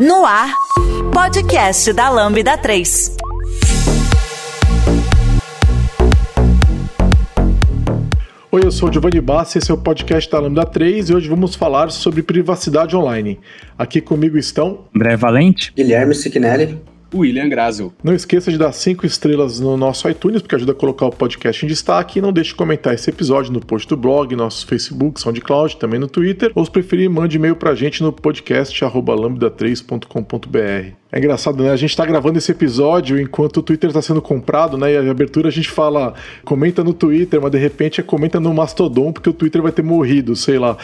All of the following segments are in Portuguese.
No ar, podcast da Lambda 3. Oi, eu sou o Giovanni Bassi, esse é o podcast da Lambda 3 e hoje vamos falar sobre privacidade online. Aqui comigo estão André Valente, Guilherme Siquinelli William Grazel. Não esqueça de dar cinco estrelas no nosso iTunes, porque ajuda a colocar o podcast em destaque. E não deixe de comentar esse episódio no post do blog, nosso Facebook, SoundCloud, também no Twitter. Ou se preferir, mande e-mail pra gente no podcast lambda3.com.br. É engraçado, né? A gente tá gravando esse episódio enquanto o Twitter tá sendo comprado, né? E a abertura a gente fala, comenta no Twitter, mas de repente é comenta no Mastodon, porque o Twitter vai ter morrido, sei lá.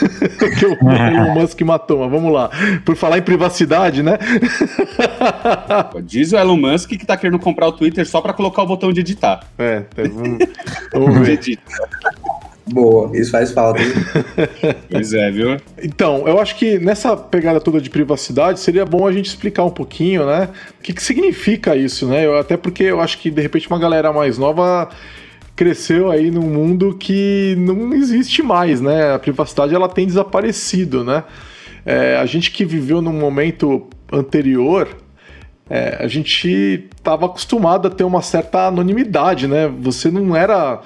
que o Elon Musk matou, mas vamos lá. Por falar em privacidade, né? Diz o Elon Musk que tá querendo comprar o Twitter só para colocar o botão de editar. É, vamos, vamos ver. Boa, isso faz falta. Hein? pois é, viu? Então, eu acho que nessa pegada toda de privacidade seria bom a gente explicar um pouquinho, né? O que, que significa isso, né? Eu, até porque eu acho que de repente uma galera mais nova cresceu aí num mundo que não existe mais, né? A privacidade ela tem desaparecido, né? É, a gente que viveu num momento anterior, é, a gente estava acostumado a ter uma certa anonimidade, né? Você não era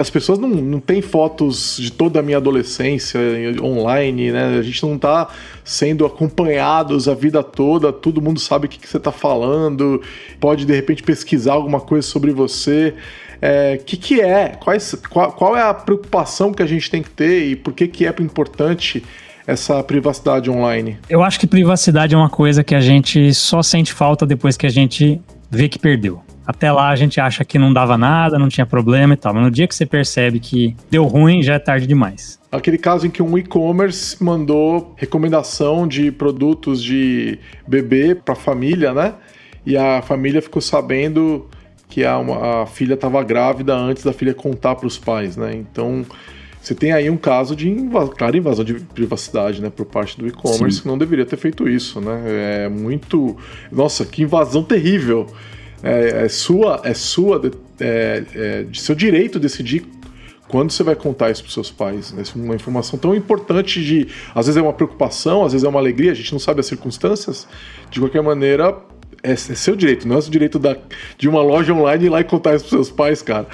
as pessoas não, não têm fotos de toda a minha adolescência online, né? A gente não está sendo acompanhados a vida toda, todo mundo sabe o que, que você está falando, pode de repente pesquisar alguma coisa sobre você. O é, que, que é? Quais, qual, qual é a preocupação que a gente tem que ter e por que, que é importante essa privacidade online? Eu acho que privacidade é uma coisa que a gente só sente falta depois que a gente vê que perdeu. Até lá a gente acha que não dava nada, não tinha problema e tal. Mas no dia que você percebe que deu ruim, já é tarde demais. Aquele caso em que um e-commerce mandou recomendação de produtos de bebê para a família, né? E a família ficou sabendo que a, uma, a filha estava grávida antes da filha contar para os pais, né? Então você tem aí um caso de invas clara invasão de privacidade, né, por parte do e-commerce que não deveria ter feito isso, né? É muito, nossa, que invasão terrível é, é sua, é sua é, é, de seu direito decidir quando você vai contar isso para seus pais. Né? Uma informação tão importante de, às vezes é uma preocupação, às vezes é uma alegria, a gente não sabe as circunstâncias. De qualquer maneira, é, é, seu direito, não é o direito da, de uma loja online ir lá e contar isso pros seus pais, cara.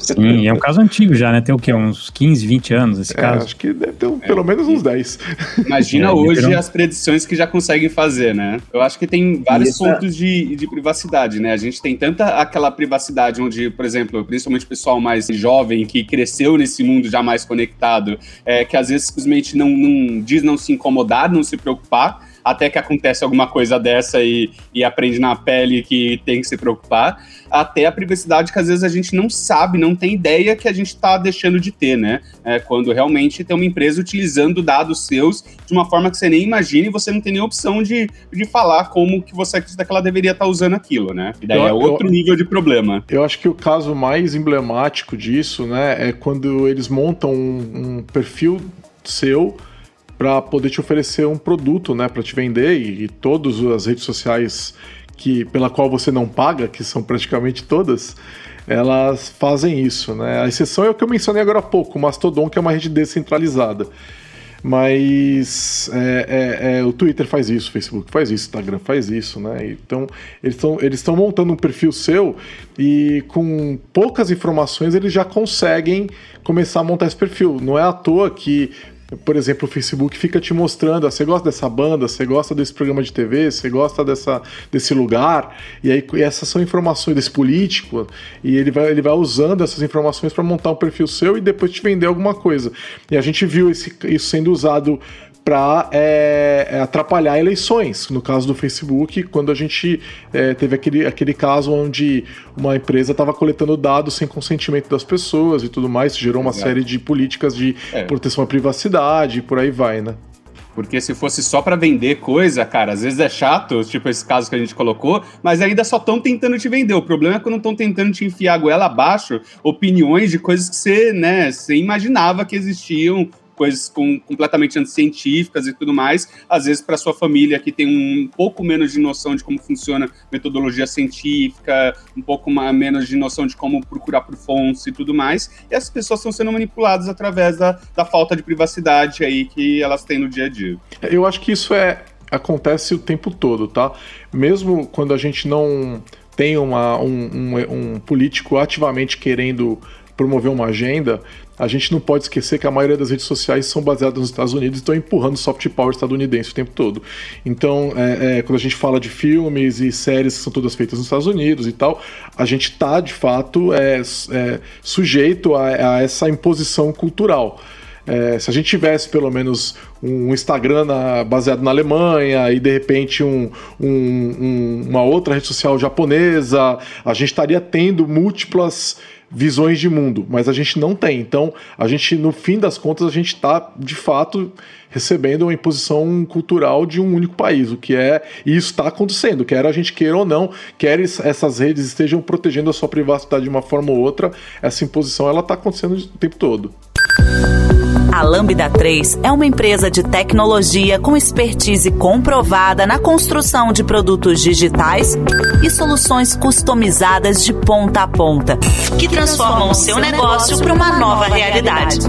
Sim, é um caso antigo já, né? Tem o quê? Uns 15, 20 anos esse é, caso? Acho que deve ter um, pelo menos uns 10. Imagina é, hoje as predições que já conseguem fazer, né? Eu acho que tem vários Isso. pontos de, de privacidade, né? A gente tem tanta aquela privacidade onde, por exemplo, principalmente o pessoal mais jovem que cresceu nesse mundo já mais conectado, é, que às vezes simplesmente não, não diz não se incomodar, não se preocupar até que acontece alguma coisa dessa e, e aprende na pele que tem que se preocupar, até a privacidade que às vezes a gente não sabe, não tem ideia que a gente está deixando de ter, né? É, quando realmente tem uma empresa utilizando dados seus de uma forma que você nem imagina e você não tem nem opção de, de falar como que você acredita que ela deveria estar tá usando aquilo, né? E daí eu, é outro eu, nível de problema. Eu acho que o caso mais emblemático disso, né, é quando eles montam um, um perfil seu para poder te oferecer um produto, né, para te vender e, e todas as redes sociais que pela qual você não paga, que são praticamente todas, elas fazem isso, né? A exceção é o que eu mencionei agora há pouco, o Mastodon, que é uma rede descentralizada. Mas é, é, é, o Twitter faz isso, o Facebook faz isso, o Instagram faz isso, né? Então eles estão eles montando um perfil seu e com poucas informações eles já conseguem começar a montar esse perfil. Não é à toa que por exemplo, o Facebook fica te mostrando, ah, você gosta dessa banda, você gosta desse programa de TV, você gosta dessa, desse lugar, e aí e essas são informações desse político, e ele vai, ele vai usando essas informações para montar um perfil seu e depois te vender alguma coisa. E a gente viu esse, isso sendo usado para é, é, atrapalhar eleições. No caso do Facebook, quando a gente é, teve aquele, aquele caso onde uma empresa estava coletando dados sem consentimento das pessoas e tudo mais, gerou uma Exato. série de políticas de é. proteção à privacidade e por aí vai, né? Porque se fosse só para vender coisa, cara, às vezes é chato, tipo esse caso que a gente colocou, mas ainda só estão tentando te vender. O problema é quando estão tentando te enfiar a goela abaixo opiniões de coisas que você, né, você imaginava que existiam coisas com, completamente anticientíficas e tudo mais, às vezes para sua família que tem um pouco menos de noção de como funciona metodologia científica, um pouco mais, menos de noção de como procurar por fontes e tudo mais, e essas pessoas estão sendo manipuladas através da, da falta de privacidade aí que elas têm no dia a dia. Eu acho que isso é acontece o tempo todo, tá? Mesmo quando a gente não tem uma, um, um, um político ativamente querendo promover uma agenda, a gente não pode esquecer que a maioria das redes sociais são baseadas nos Estados Unidos e estão empurrando soft power estadunidense o tempo todo. Então, é, é, quando a gente fala de filmes e séries que são todas feitas nos Estados Unidos e tal, a gente está, de fato, é, é sujeito a, a essa imposição cultural. É, se a gente tivesse pelo menos um Instagram na, baseado na Alemanha e de repente um, um, um, uma outra rede social japonesa, a gente estaria tendo múltiplas visões de mundo, mas a gente não tem. Então, a gente, no fim das contas, a gente está de fato recebendo uma imposição cultural de um único país, o que é e isso está acontecendo, quer a gente queira ou não, quer essas redes estejam protegendo a sua privacidade de uma forma ou outra, essa imposição ela está acontecendo o tempo todo. A Lambda 3 é uma empresa de tecnologia com expertise comprovada na construção de produtos digitais e soluções customizadas de ponta a ponta, que transformam o seu negócio para uma nova realidade.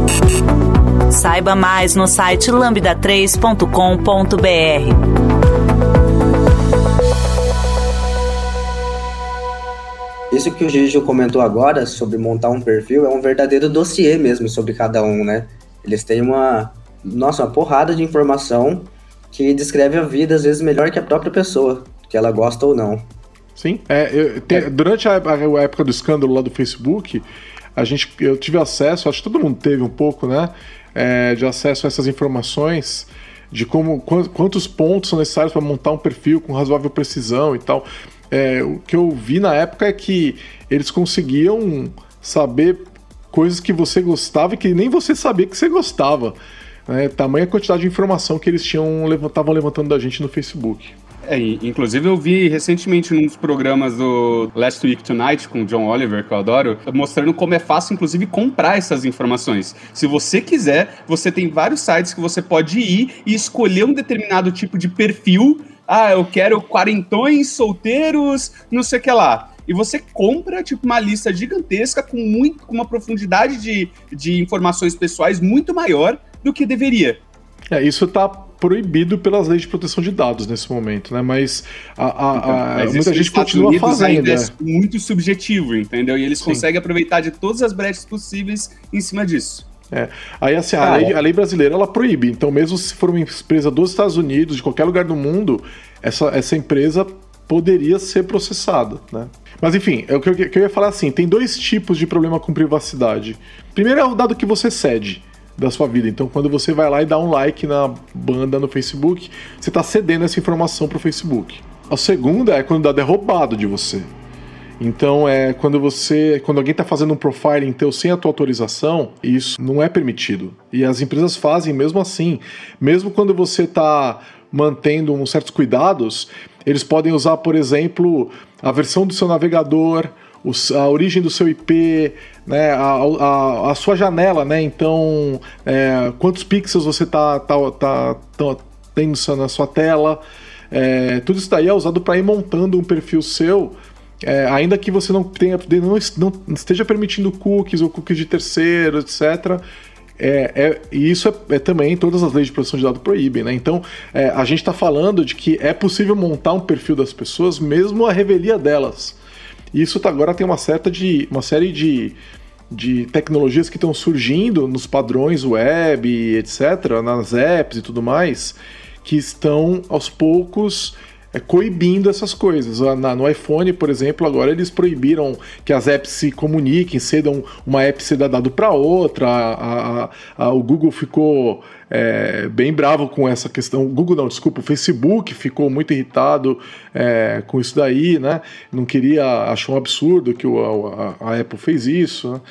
Saiba mais no site lambda3.com.br. Isso que o Gigi comentou agora sobre montar um perfil é um verdadeiro dossiê mesmo sobre cada um, né? Eles têm uma, nossa, uma porrada de informação que descreve a vida, às vezes, melhor que a própria pessoa, que ela gosta ou não. Sim, é, eu, te, é. durante a, a, época do escândalo lá do Facebook, a gente, eu tive acesso, acho que todo mundo teve um pouco, né, é, de acesso a essas informações de como quantos pontos são necessários para montar um perfil com razoável precisão e tal. É, o que eu vi na época é que eles conseguiam saber coisas que você gostava e que nem você sabia que você gostava. Né? Tamanha quantidade de informação que eles tinham estavam levantando da gente no Facebook. É, inclusive eu vi recentemente num dos programas do Last Week Tonight com o John Oliver, que eu adoro, mostrando como é fácil, inclusive, comprar essas informações. Se você quiser, você tem vários sites que você pode ir e escolher um determinado tipo de perfil. Ah, eu quero quarentões, solteiros, não sei o que lá e você compra tipo uma lista gigantesca com muito com uma profundidade de, de informações pessoais muito maior do que deveria. É, isso está proibido pelas leis de proteção de dados nesse momento, né? Mas, a, a, então, mas muita gente continua fazendo. Ainda é muito subjetivo, entendeu? E eles Sim. conseguem aproveitar de todas as brechas possíveis em cima disso. É. Aí, assim, a, lei, a lei brasileira ela proíbe. Então, mesmo se for uma empresa dos Estados Unidos, de qualquer lugar do mundo, essa, essa empresa poderia ser processada, né? Mas enfim, é o que eu, eu ia falar assim: tem dois tipos de problema com privacidade. Primeiro é o dado que você cede da sua vida. Então, quando você vai lá e dá um like na banda no Facebook, você está cedendo essa informação para o Facebook. A segunda é quando o dado é roubado de você. Então, é quando você, quando alguém está fazendo um profiling teu sem a tua autorização, isso não é permitido. E as empresas fazem mesmo assim, mesmo quando você está mantendo uns certos cuidados, eles podem usar, por exemplo, a versão do seu navegador, a origem do seu IP, né, a, a, a sua janela, né? Então, é, quantos pixels você tá, tá, tá, tá tendo na sua tela. É, tudo isso daí é usado para ir montando um perfil seu, é, ainda que você não tenha, não, não esteja permitindo cookies ou cookies de terceiro, etc. É, é, e isso é, é, também todas as leis de proteção de dados proíbem, né? Então é, a gente está falando de que é possível montar um perfil das pessoas mesmo a revelia delas. Isso tá, agora tem uma certa de uma série de, de tecnologias que estão surgindo nos padrões web, etc., nas apps e tudo mais, que estão aos poucos é, coibindo essas coisas. Na, no iPhone, por exemplo, agora eles proibiram que as apps se comuniquem, cedam uma app ceda dado para outra. A, a, a, o Google ficou é, bem bravo com essa questão. Google não, desculpa, o Facebook ficou muito irritado é, com isso daí, né? Não queria, achou um absurdo que o, a, Apple fez isso. Né?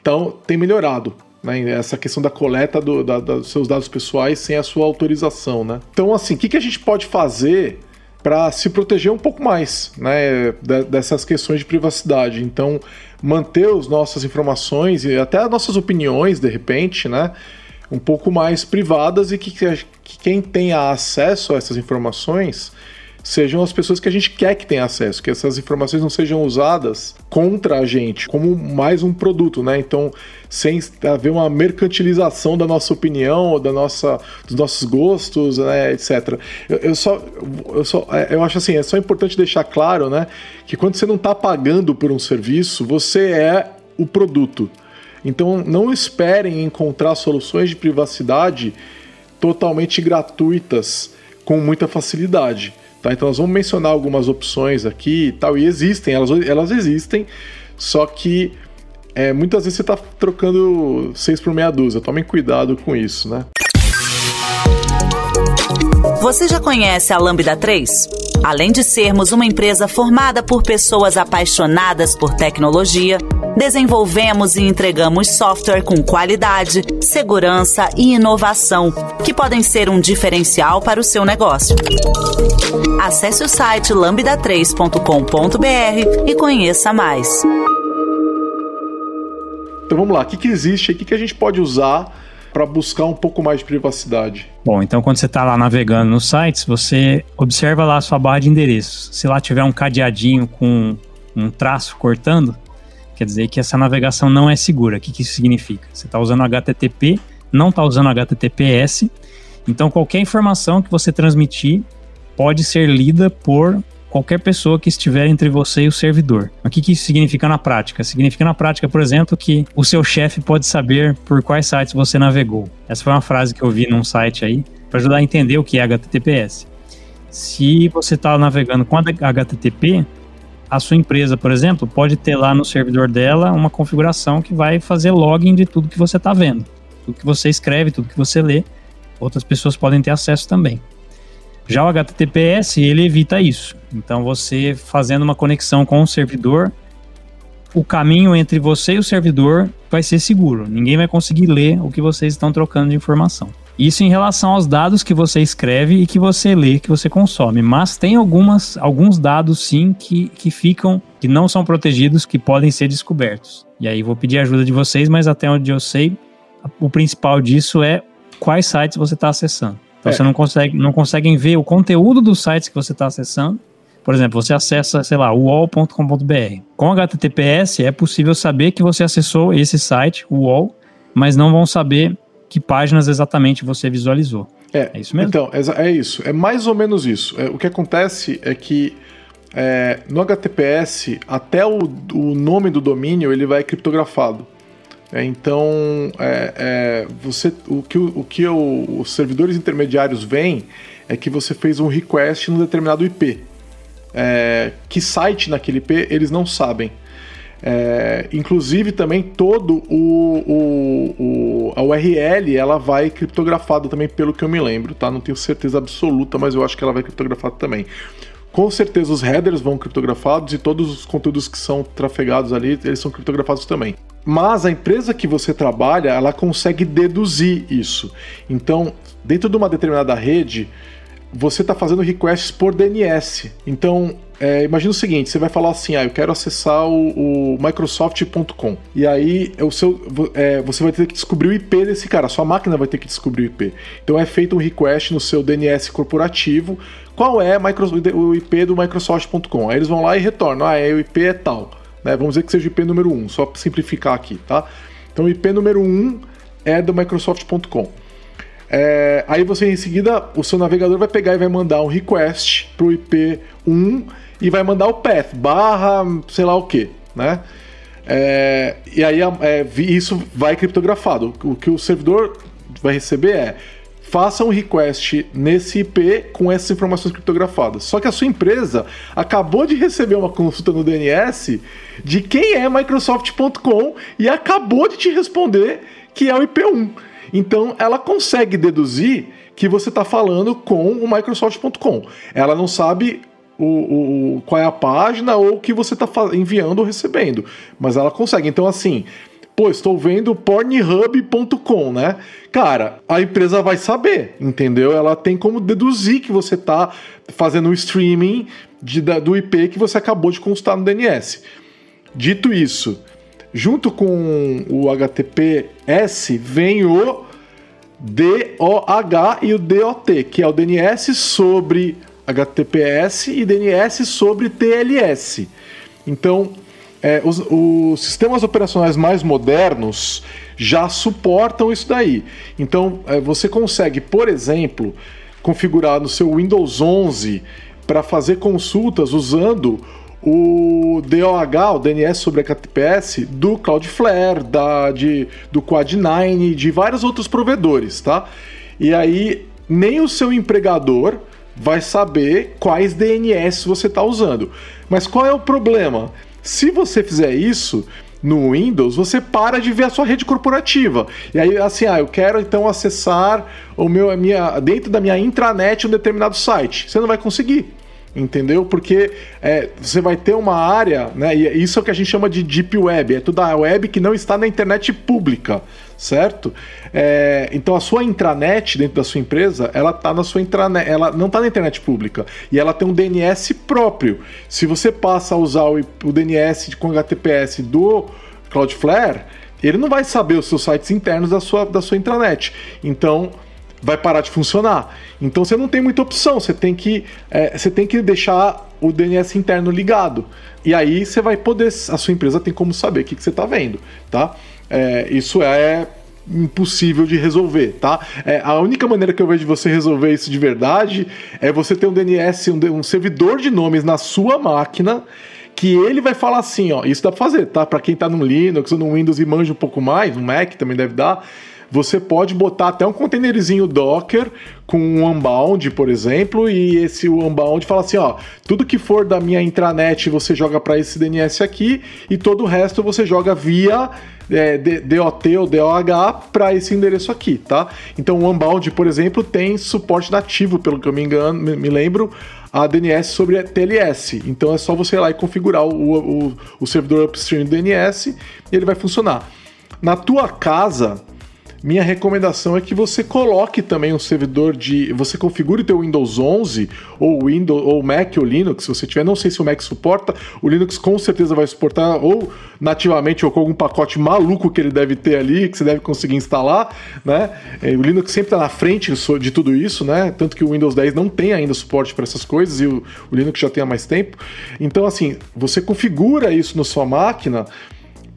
Então tem melhorado. Né, essa questão da coleta do, da, dos seus dados pessoais sem a sua autorização, né? Então, assim, o que, que a gente pode fazer para se proteger um pouco mais né, dessas questões de privacidade. Então, manter as nossas informações e até as nossas opiniões, de repente, né, um pouco mais privadas e que, que quem tenha acesso a essas informações sejam as pessoas que a gente quer que tenha acesso, que essas informações não sejam usadas contra a gente, como mais um produto, né? Então, sem haver uma mercantilização da nossa opinião, da nossa, dos nossos gostos, né, etc. Eu, eu, só, eu só, é, eu acho assim, é só importante deixar claro, né, que quando você não está pagando por um serviço, você é o produto. Então, não esperem encontrar soluções de privacidade totalmente gratuitas com muita facilidade. Tá? Então nós vamos mencionar algumas opções aqui e tal, e existem, elas, elas existem, só que é, muitas vezes você está trocando seis por meia dúzia. Tomem cuidado com isso, né? Você já conhece a Lambda 3? Além de sermos uma empresa formada por pessoas apaixonadas por tecnologia, desenvolvemos e entregamos software com qualidade, segurança e inovação, que podem ser um diferencial para o seu negócio. Acesse o site lambda3.com.br e conheça mais. Então vamos lá, o que, que existe, o que, que a gente pode usar para buscar um pouco mais de privacidade? Bom, então quando você está lá navegando nos sites, você observa lá a sua barra de endereços. Se lá tiver um cadeadinho com um traço cortando, quer dizer que essa navegação não é segura. O que, que isso significa? Você está usando HTTP, não está usando HTTPS, então qualquer informação que você transmitir pode ser lida por qualquer pessoa que estiver entre você e o servidor. O que, que isso significa na prática? Significa na prática, por exemplo, que o seu chefe pode saber por quais sites você navegou. Essa foi uma frase que eu vi num site aí para ajudar a entender o que é HTTPS. Se você está navegando com HTTP, a sua empresa, por exemplo, pode ter lá no servidor dela uma configuração que vai fazer login de tudo que você está vendo. Tudo que você escreve, tudo que você lê, outras pessoas podem ter acesso também. Já o HTTPS, ele evita isso. Então, você fazendo uma conexão com o servidor, o caminho entre você e o servidor vai ser seguro. Ninguém vai conseguir ler o que vocês estão trocando de informação. Isso em relação aos dados que você escreve e que você lê, que você consome. Mas tem algumas, alguns dados sim que, que ficam, que não são protegidos, que podem ser descobertos. E aí vou pedir ajuda de vocês, mas até onde eu sei, o principal disso é quais sites você está acessando. Então é. você não consegue, não conseguem ver o conteúdo dos sites que você está acessando. Por exemplo, você acessa, sei lá, wall.com.br. Com HTTPS é possível saber que você acessou esse site, o wall, mas não vão saber que páginas exatamente você visualizou. É, é isso mesmo? Então, é, é isso. É mais ou menos isso. É, o que acontece é que é, no HTTPS, até o, o, nome do domínio ele vai criptografado. É, então, é, você, o que, o que o, os servidores intermediários veem é que você fez um request num determinado IP. É, que site naquele IP eles não sabem. É, inclusive também todo o, o, o, a URL ela vai criptografada também pelo que eu me lembro, tá? Não tenho certeza absoluta, mas eu acho que ela vai criptografada também. Com certeza os headers vão criptografados e todos os conteúdos que são trafegados ali, eles são criptografados também. Mas a empresa que você trabalha, ela consegue deduzir isso. Então, dentro de uma determinada rede, você está fazendo requests por DNS. Então, é, imagina o seguinte: você vai falar assim, ah, eu quero acessar o, o Microsoft.com. E aí o seu, é, você vai ter que descobrir o IP desse cara, a sua máquina vai ter que descobrir o IP. Então é feito um request no seu DNS corporativo. Qual é o IP do Microsoft.com? Aí eles vão lá e retornam, ah, é, o IP é tal. Né? Vamos dizer que seja o IP número 1, só para simplificar aqui, tá? Então o IP número 1 é do Microsoft.com. É, aí você em seguida, o seu navegador vai pegar e vai mandar um request para o IP 1 e vai mandar o path, barra, sei lá o que, né? É, e aí é, isso vai criptografado. O que o servidor vai receber é faça um request nesse IP com essas informações criptografadas. Só que a sua empresa acabou de receber uma consulta no DNS de quem é Microsoft.com e acabou de te responder que é o IP1. Então ela consegue deduzir que você está falando com o Microsoft.com. Ela não sabe o, o, qual é a página ou o que você está enviando ou recebendo, mas ela consegue. Então, assim, pô, estou vendo pornhub.com, né? Cara, a empresa vai saber, entendeu? Ela tem como deduzir que você está fazendo o streaming de, da, do IP que você acabou de consultar no DNS. Dito isso, junto com o HTTPS vem o DOH e o DOT, que é o DNS sobre HTTPS e DNS sobre TLS. Então, é, os, os, sistemas operacionais mais modernos já suportam isso daí. Então, é, você consegue, por exemplo, configurar no seu Windows 11 para fazer consultas usando o DOH, o DNS sobre HTTPS, do Cloudflare, da, de, do Quad9, de vários outros provedores, tá? E aí, nem o seu empregador vai saber quais DNS você está usando. Mas qual é o problema? Se você fizer isso no Windows, você para de ver a sua rede corporativa. E aí, assim, ah, eu quero então acessar o meu, a minha, dentro da minha intranet um determinado site. Você não vai conseguir entendeu? Porque é, você vai ter uma área, né? E isso é o que a gente chama de deep web, é toda a web que não está na internet pública, certo? É, então a sua intranet dentro da sua empresa, ela está na sua intranet, ela não está na internet pública e ela tem um DNS próprio. Se você passa a usar o, o DNS com HTTPS do Cloudflare, ele não vai saber os seus sites internos da sua, da sua intranet. Então vai parar de funcionar. Então você não tem muita opção, você tem que, é, você tem que deixar o DNS interno ligado. E aí você vai poder, a sua empresa tem como saber o que, que você está vendo, tá? É, isso é impossível de resolver, tá? É, a única maneira que eu vejo de você resolver isso de verdade é você ter um DNS, um, um servidor de nomes na sua máquina que ele vai falar assim, ó, isso dá pra fazer, tá? Para quem tá no Linux ou no Windows e manja um pouco mais, no Mac também deve dar você pode botar até um containerzinho Docker com um Unbound, por exemplo, e esse Unbound fala assim, ó, tudo que for da minha intranet você joga para esse DNS aqui e todo o resto você joga via é, DOT ou DOH para esse endereço aqui, tá? Então o Unbound, por exemplo, tem suporte nativo, pelo que eu me engano, me lembro, a DNS sobre a TLS. Então é só você ir lá e configurar o, o, o servidor upstream do DNS e ele vai funcionar. Na tua casa, minha recomendação é que você coloque também um servidor de. Você configure o teu Windows 11 ou Windows ou Mac ou Linux, se você tiver. Não sei se o Mac suporta. O Linux com certeza vai suportar ou nativamente ou com algum pacote maluco que ele deve ter ali, que você deve conseguir instalar, né? É, o Linux sempre está na frente de tudo isso, né? Tanto que o Windows 10 não tem ainda suporte para essas coisas e o, o Linux já tem há mais tempo. Então, assim, você configura isso na sua máquina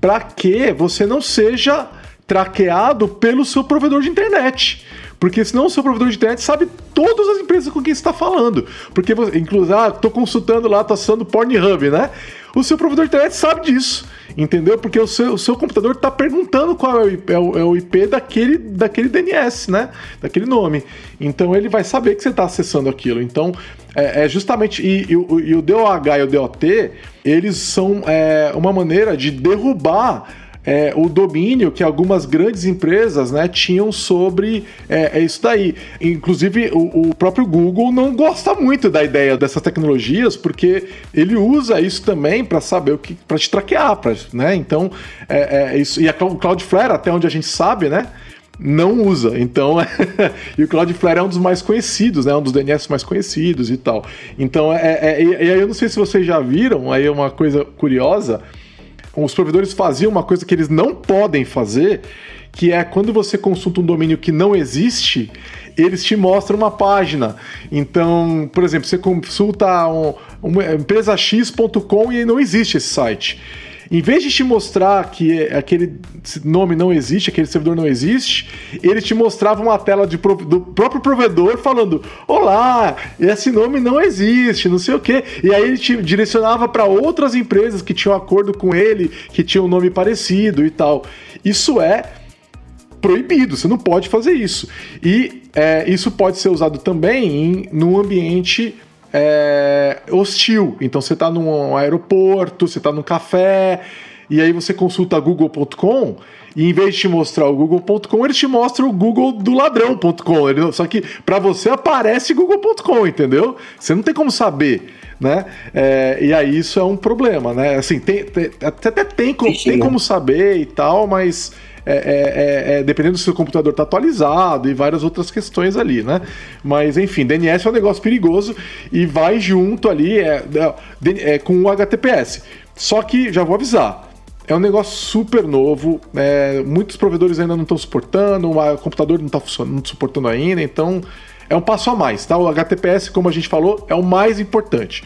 para que você não seja traqueado pelo seu provedor de internet. Porque senão o seu provedor de internet sabe todas as empresas com quem está falando. Porque, inclusive, ah, tô consultando lá, tô acessando Pornhub, né? O seu provedor de internet sabe disso, entendeu? Porque o seu, o seu computador está perguntando qual é o, IP, é, o, é o, IP, daquele, daquele DNS, né? Daquele nome. Então ele vai saber que você está acessando aquilo. Então é, é justamente. E, e, o, e, o DOH e o DOT, eles são é, uma maneira de derrubar é, o domínio que algumas grandes empresas né, tinham sobre é, é isso daí. Inclusive, o, o, próprio Google não gosta muito da ideia dessas tecnologias, porque ele usa isso também para saber o que. para te traquear, pra, né? Então, é, é, isso. E a Cloudflare, até onde a gente sabe, né? não usa. Então, e o Cloudflare é um dos mais conhecidos, né? Um dos DNS mais conhecidos e tal. Então, é, é, e aí eu não sei se vocês já viram, aí é uma coisa curiosa os provedores faziam uma coisa que eles não podem fazer, que é quando você consulta um domínio que não existe, eles te mostram uma página. Então, por exemplo, você consulta um, uma empresa x.com e não existe esse site. Em vez de te mostrar que aquele nome não existe, aquele servidor não existe, ele te mostrava uma tela de, do próprio provedor falando: Olá, esse nome não existe, não sei o quê. E aí ele te direcionava para outras empresas que tinham acordo com ele, que tinham um nome parecido e tal. Isso é proibido, você não pode fazer isso. E é, isso pode ser usado também em, num ambiente é, hostil. Então você está num aeroporto, você está num café, e aí você consulta google.com e em vez de te mostrar o google.com, ele te mostra o google do ladrão.com. Só que para você aparece google.com, entendeu? Você não tem como saber, né? É, e aí isso é um problema, né? Assim, tem, tem até, tem, tem como saber e tal, mas é, é, é, é, dependendo se o computador está atualizado e várias outras questões ali, né? Mas enfim, DNS é um negócio perigoso e vai junto ali é, com o HTTPS. Só que, já vou avisar, é um negócio super novo, é, muitos provedores ainda não estão suportando, o computador não está suportando ainda, então é um passo a mais, tá? O HTTPS, como a gente falou, é o mais importante.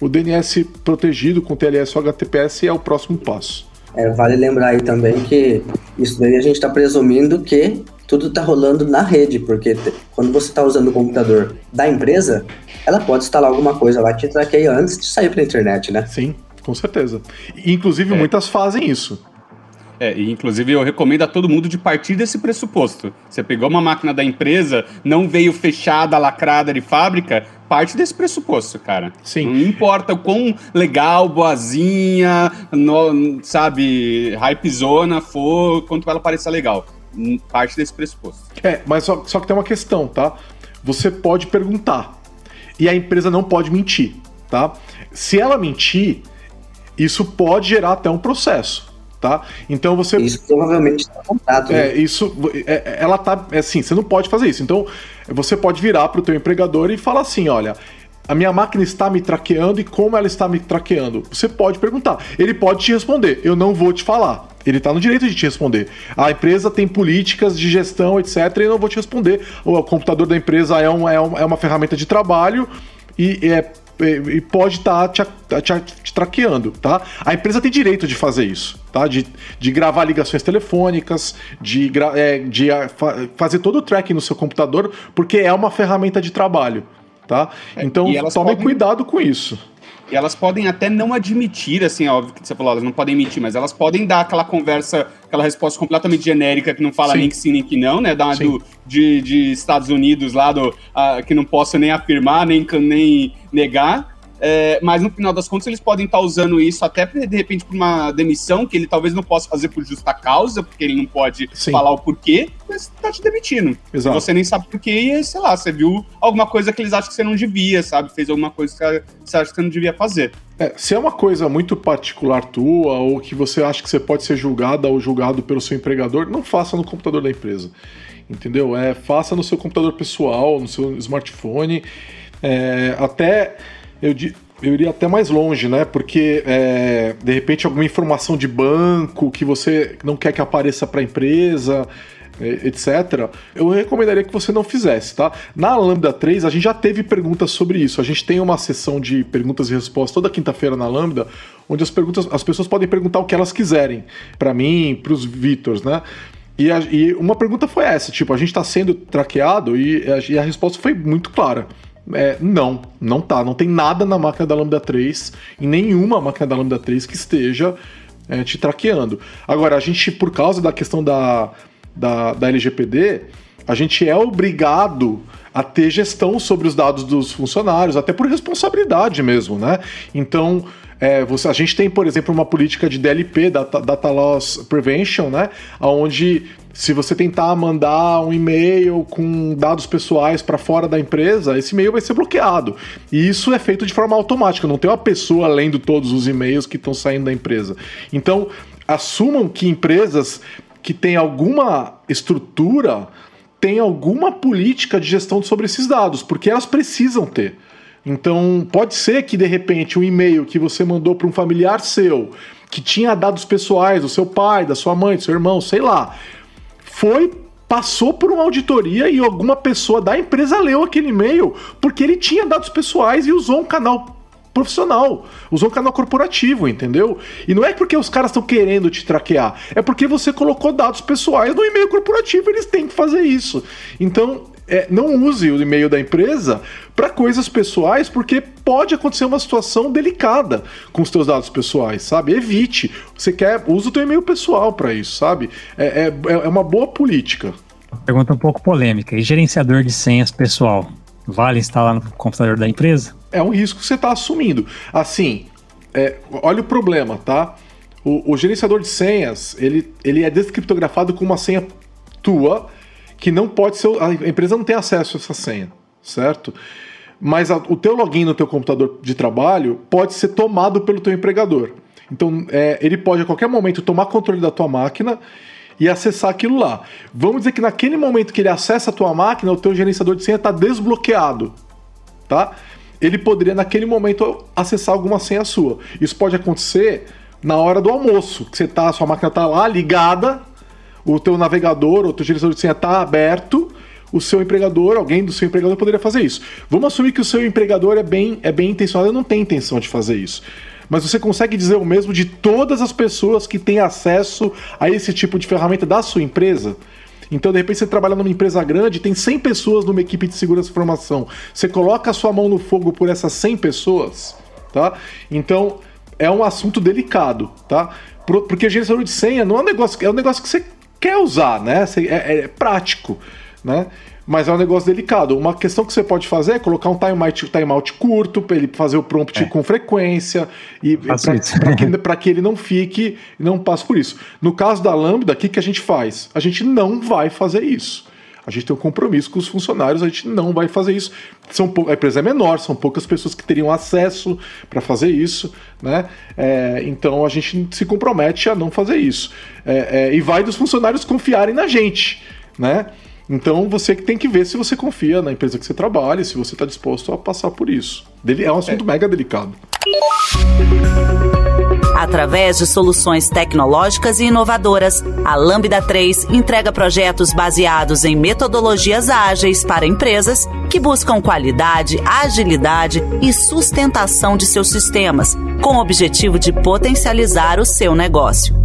O DNS protegido com TLS ou HTTPS é o próximo passo. É, vale lembrar aí também que isso daí a gente está presumindo que tudo está rolando na rede, porque quando você está usando o computador da empresa, ela pode instalar alguma coisa lá que traqueia antes de sair para a internet, né? Sim, com certeza. Inclusive, é. muitas fazem isso. É, e inclusive eu recomendo a todo mundo de partir desse pressuposto. Você pegou uma máquina da empresa, não veio fechada, lacrada de fábrica, parte desse pressuposto, cara. Sim. Não importa o quão legal, boazinha, no, sabe, hypezona for, quanto ela pareça legal. Parte desse pressuposto. É, mas só, só que tem uma questão, tá? Você pode perguntar. E a empresa não pode mentir, tá? Se ela mentir, isso pode gerar até um processo tá? Então você. Isso provavelmente está contato. É, né? isso. É, ela tá. É assim, você não pode fazer isso. Então, você pode virar para o teu empregador e falar assim: olha. A minha máquina está me traqueando e como ela está me traqueando? Você pode perguntar. Ele pode te responder. Eu não vou te falar. Ele está no direito de te responder. A empresa tem políticas de gestão, etc. E eu não vou te responder. O computador da empresa é, um, é, um, é uma ferramenta de trabalho e é e pode estar tá te, te, te, traqueando, tá? A empresa tem direito de fazer isso, tá? De, de gravar ligações telefônicas, de, é, de fazer todo o tracking no seu computador, porque é uma ferramenta de trabalho, tá? É, então tome podem... cuidado com isso. E elas podem até não admitir, assim, óbvio que você falou, elas não podem mentir, mas elas podem dar aquela conversa, aquela resposta completamente genérica que não fala sim. nem que sim nem que não, né? Da do, de, de Estados Unidos lá, do, uh, que não posso nem afirmar, nem, nem negar. É, mas no final das contas eles podem estar usando isso até de repente para uma demissão que ele talvez não possa fazer por justa causa, porque ele não pode Sim. falar o porquê, mas está te demitindo. Exato. Você nem sabe porquê e, sei lá, você viu alguma coisa que eles acham que você não devia, sabe? Fez alguma coisa que você acha que você não devia fazer. É, se é uma coisa muito particular tua, ou que você acha que você pode ser julgada ou julgado pelo seu empregador, não faça no computador da empresa. Entendeu? É, faça no seu computador pessoal, no seu smartphone. É, até eu, eu iria até mais longe, né? Porque é, de repente alguma informação de banco que você não quer que apareça para a empresa, é, etc. Eu recomendaria que você não fizesse, tá? Na Lambda 3 a gente já teve perguntas sobre isso. A gente tem uma sessão de perguntas e respostas toda quinta-feira na Lambda, onde as perguntas, as pessoas podem perguntar o que elas quiserem para mim, para os Vitors, né? E, a, e, uma pergunta foi essa, tipo, a gente está sendo traqueado e a, e a resposta foi muito clara. É, não, não tá. Não tem nada na máquina da Lambda 3, em nenhuma máquina da Lambda 3 que esteja é, te traqueando. Agora, a gente, por causa da questão da, da, da LGPD, a gente é obrigado a ter gestão sobre os dados dos funcionários, até por responsabilidade mesmo, né? Então, é, você, a gente tem, por exemplo, uma política de DLP, Data, Data Loss Prevention, né? Onde se você tentar mandar um e-mail com dados pessoais para fora da empresa, esse e-mail vai ser bloqueado. E isso é feito de forma automática, não tem uma pessoa lendo todos os e-mails que estão saindo da empresa. Então, assumam que empresas que têm alguma estrutura têm alguma política de gestão sobre esses dados, porque elas precisam ter. Então, pode ser que de repente um e-mail que você mandou para um familiar seu, que tinha dados pessoais do seu pai, da sua mãe, do seu irmão, sei lá, foi passou por uma auditoria e alguma pessoa da empresa leu aquele e-mail porque ele tinha dados pessoais e usou um canal profissional, usou um canal corporativo, entendeu? E não é porque os caras estão querendo te traquear, é porque você colocou dados pessoais no e-mail corporativo, eles têm que fazer isso. Então, é, não use o e-mail da empresa para coisas pessoais, porque pode acontecer uma situação delicada com os seus dados pessoais, sabe? Evite. Você quer, usa o teu e-mail pessoal para isso, sabe? É, é, é uma boa política. Pergunta um pouco polêmica. E gerenciador de senhas pessoal? Vale instalar no computador da empresa? É um risco que você está assumindo. Assim, é, olha o problema, tá? O, o, gerenciador de senhas, ele, ele é descriptografado com uma senha tua, que não pode ser. A empresa não tem acesso a essa senha, certo? Mas a, o teu login no teu computador de trabalho pode ser tomado pelo teu empregador. Então, é, ele pode a qualquer momento tomar controle da tua máquina e acessar aquilo lá. Vamos dizer que naquele momento que ele acessa a tua máquina, o teu gerenciador de senha está desbloqueado, tá? Ele poderia naquele momento acessar alguma senha sua. Isso pode acontecer na hora do almoço, que você tá, a sua máquina está lá ligada, o teu navegador, o teu gerenciador de senha está aberto, o seu empregador, alguém do seu empregador poderia fazer isso. Vamos assumir que o seu empregador é bem, é bem intencionado e não tem intenção de fazer isso. Mas você consegue dizer o mesmo de todas as pessoas que têm acesso a esse tipo de ferramenta da sua empresa? Então, de repente, você trabalha numa empresa grande, tem 100 pessoas numa equipe de segurança e informação. Você coloca a sua mão no fogo por essas 100 pessoas, tá? Então, é um assunto delicado, tá? Porque gerenciador de senha não é um negócio, é um negócio que você quer usar, né? É, é prático, né? Mas é um negócio delicado. Uma questão que você pode fazer é colocar um timeout, timeout curto para ele fazer o prompt é. com frequência e para que, que, ele não fique e não passe por isso. No caso da Lambda, o que, que a gente faz? A gente não vai fazer isso. A gente tem um compromisso com os funcionários, a gente não vai fazer isso. São, a empresa é menor, são poucas pessoas que teriam acesso para fazer isso, né? É, então a gente se compromete a não fazer isso. É, é, e vai dos funcionários confiarem na gente, né? Então você que tem que ver se você confia na empresa que você trabalha, se você está disposto a passar por isso. É um assunto é. mega delicado. Através de soluções tecnológicas e inovadoras, a Lambda 3 entrega projetos baseados em metodologias ágeis para empresas que buscam qualidade, agilidade e sustentação de seus sistemas, com o objetivo de potencializar o seu negócio.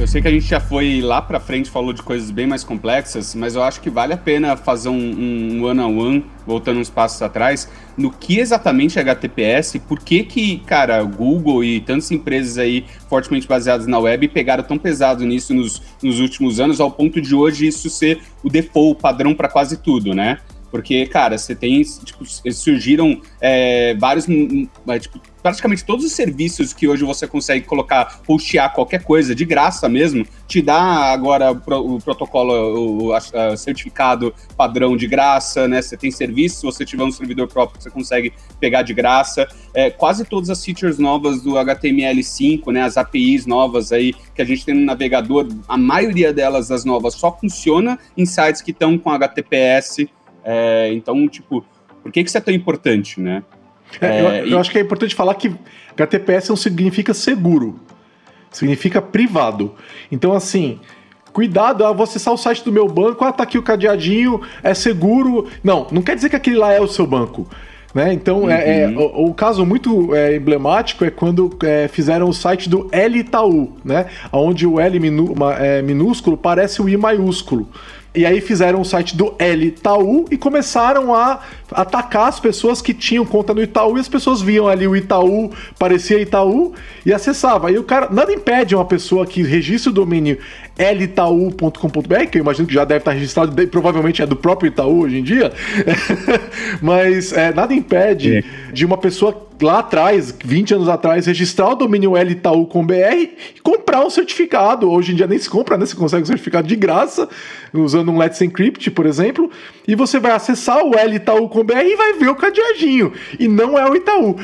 Eu sei que a gente já foi lá pra frente, falou de coisas bem mais complexas, mas eu acho que vale a pena fazer um, one-on-one, voltando uns passos atrás, no que exatamente é HTTPS, por que que, cara, Google e tantas empresas aí fortemente baseadas na web pegaram tão pesado nisso nos, nos últimos anos, ao ponto de hoje isso ser o default, o padrão para quase tudo, né? Porque, cara, você tem, tipo, surgiram é, vários, é, tipo, praticamente todos os serviços que hoje você consegue colocar, postear qualquer coisa de graça mesmo, te dá agora o, protocolo, o, certificado padrão de graça, né? Você tem serviço, se você tiver um servidor próprio, você consegue pegar de graça. É, quase todas as features novas do HTML5, né? As APIs novas aí que a gente tem no navegador, a maioria delas, as novas, só funciona em sites que estão com HTTPS. É, então, tipo, por que, que isso é tão importante, né? É, eu, é, eu acho que é importante falar que HTTPS não significa seguro, significa privado. Então, assim, cuidado, ah, vou acessar o site do meu banco, ah, tá aqui o cadeadinho, é seguro. Não, não quer dizer que aquele lá é o seu banco. Né? Então, uhum. é, é uhum. o, o, caso muito é, emblemático é quando é, fizeram o site do L Itaú, né? onde o L minu, uma, é, minúsculo parece o I maiúsculo. E aí fizeram o site do L Itaú e começaram a atacar as pessoas que tinham conta no Itaú e as pessoas viam ali o Itaú, parecia Itaú e acessava. E o cara, nada impede uma pessoa que registre o domínio litaú.com.br, que eu imagino que já deve estar registrado, provavelmente é do próprio Itaú hoje em dia, mas é, nada impede é. De uma pessoa lá atrás, 20 anos atrás, registrar o domínio Litaú com BR e comprar um certificado. Hoje em dia nem se compra, né? Você consegue um certificado de graça, usando um Let's Encrypt, por exemplo, e você vai acessar o Litaú com BR e vai ver o cadeadinho. E não é o Itaú.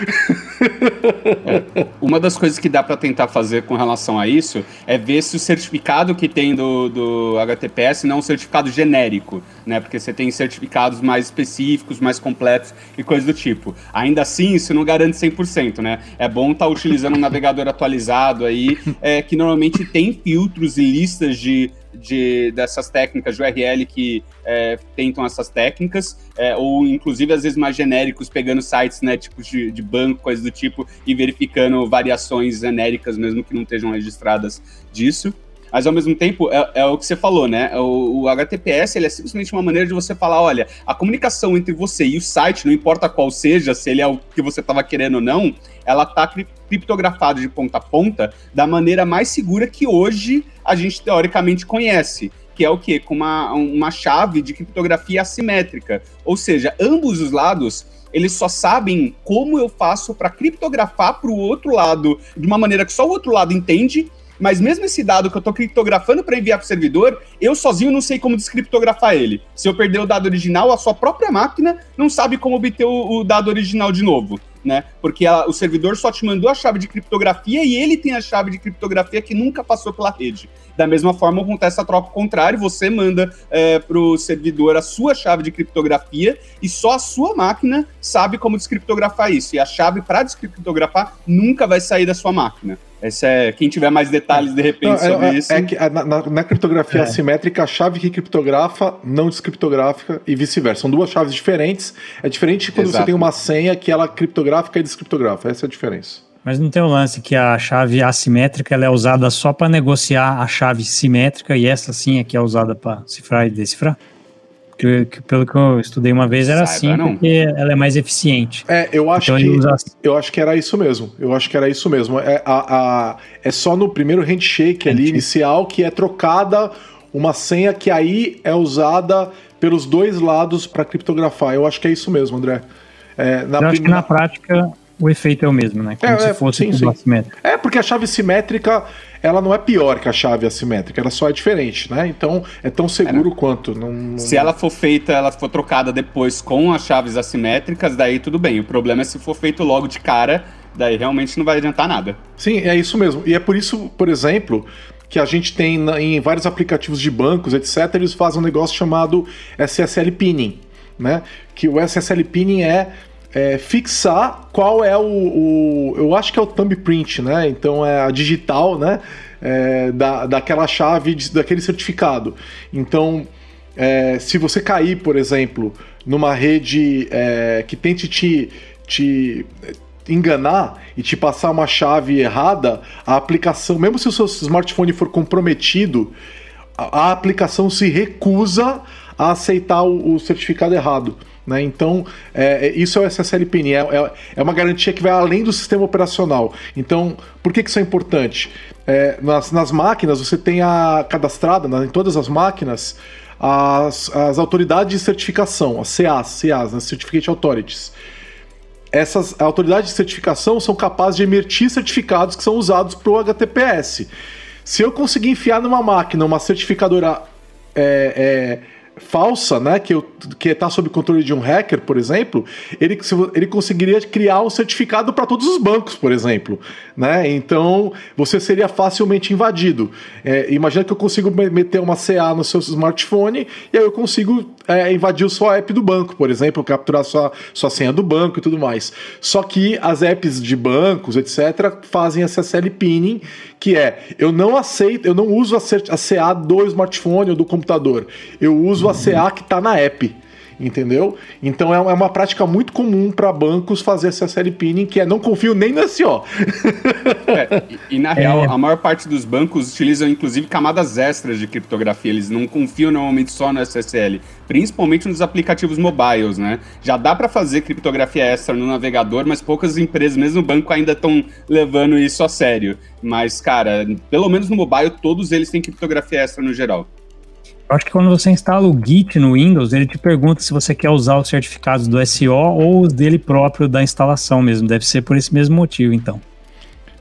É. Uma das coisas que dá para tentar fazer com relação a isso é ver se o certificado que tem do, do HTTPS não é um certificado genérico, né? Porque você tem certificados mais específicos, mais completos e coisas do tipo. Ainda assim, isso não garante 100%, né? É bom estar tá utilizando um navegador atualizado aí, é, que normalmente tem filtros e listas de de, dessas técnicas de URL que é, tentam essas técnicas, é, ou inclusive às vezes mais genéricos, pegando sites né, tipo de, de banco, coisas do tipo, e verificando variações genéricas mesmo que não estejam registradas disso. Mas ao mesmo tempo, é, é, o que você falou, né? O, o HTTPS ele é simplesmente uma maneira de você falar: olha, a comunicação entre você e o site, não importa qual seja, se ele é o que você estava querendo ou não, ela está criptografada de ponta a ponta da maneira mais segura que hoje a gente teoricamente conhece que é o quê? Com uma, uma chave de criptografia assimétrica. Ou seja, ambos os lados eles só sabem como eu faço para criptografar para o outro lado de uma maneira que só o outro lado entende mas mesmo esse dado que eu estou criptografando para enviar para o servidor, eu sozinho não sei como descriptografar ele. Se eu perder o dado original, a sua própria máquina não sabe como obter o, o dado original de novo. Né? Porque o servidor só te mandou a chave de criptografia e ele tem a chave de criptografia que nunca passou pela rede. Da mesma forma, acontece a troca contrária, você manda é, para o servidor a sua chave de criptografia e só a sua máquina sabe como descriptografar isso. E a chave para descriptografar nunca vai sair da sua máquina. Esse é, quem tiver mais detalhes de repente não, é, sobre é, isso. É que na, na criptografia é. assimétrica, a chave que criptografa não descriptografa e vice-versa. São duas chaves diferentes. É diferente quando Exato. você tem uma senha que ela criptografa e descriptografa. Essa é a diferença. Mas não tem o lance que a chave assimétrica ela é usada só para negociar a chave simétrica e essa sim é que é usada para cifrar e decifrar? Que, que, pelo que eu estudei uma vez era Saiba, assim, não. porque ela é mais eficiente. É, eu acho então, que usa... eu acho que era isso mesmo. Eu acho que era isso mesmo. É, a, a, é só no primeiro handshake ali inicial que é trocada uma senha que aí é usada pelos dois lados para criptografar. Eu acho que é isso mesmo, André. É, na eu acho que na prática o efeito é o mesmo, né? Como é, se é, fosse sim, sim. assimétrico. É, porque a chave simétrica, ela não é pior que a chave assimétrica, ela só é diferente, né? Então é tão seguro é. quanto. Não, não... Se ela for feita, ela for trocada depois com as chaves assimétricas, daí tudo bem. O problema é se for feito logo de cara, daí realmente não vai adiantar nada. Sim, é isso mesmo. E é por isso, por exemplo, que a gente tem em vários aplicativos de bancos, etc., eles fazem um negócio chamado SSL Pinning, né? Que o SSL Pinning é é, fixar qual é o, o, Eu acho que é o thumbprint, né? Então é a digital, né? É, da, daquela chave, de, daquele certificado. Então, é, se você cair, por exemplo, numa rede é, que tente te, te enganar e te passar uma chave errada, a aplicação, mesmo se o seu smartphone for comprometido, a, a aplicação se recusa a aceitar o, o certificado errado. Né? Então, é, é isso é o SSL PIN, é, é, é, uma garantia que vai além do sistema operacional. Então, por que, que isso é importante? É, nas, nas, máquinas, você tem a cadastrada, né, em todas as máquinas, as, as autoridades de certificação, as CAs, CAs, né, Certificate Authorities. Essas autoridades de certificação são capazes de emitir certificados que são usados para o HTTPS. Se eu conseguir enfiar numa máquina uma certificadora é, é falsa, né, que que está sob controle de um hacker, por exemplo, ele, ele conseguiria criar um certificado para todos os bancos, por exemplo, né? Então você seria facilmente invadido. É, imagina que eu consigo meter uma CA no seu smartphone e aí eu consigo é, invadir sua app do banco, por exemplo, capturar sua, sua senha do banco e tudo mais. Só que as apps de bancos, etc., fazem SSL pinning, que é eu não aceito, eu não uso a, CA do smartphone ou do computador, eu uso a CA que está na app entendeu? Então é, é uma prática muito comum para bancos fazer essa série pinning, que é não confio nem na SEO. É, e, e, na real, é. a maior parte dos bancos utilizam inclusive camadas extras de criptografia, eles não confiam normalmente só no SSL, principalmente nos aplicativos mobiles, né? Já dá para fazer criptografia extra no navegador, mas poucas empresas, mesmo no banco, ainda estão levando isso a sério. Mas, cara, pelo menos no mobile, todos eles têm criptografia extra no geral. Eu acho que quando você instala o Git no Windows, ele te pergunta se você quer usar os certificados do SO ou os dele próprio da instalação mesmo. Deve ser por esse mesmo motivo, então.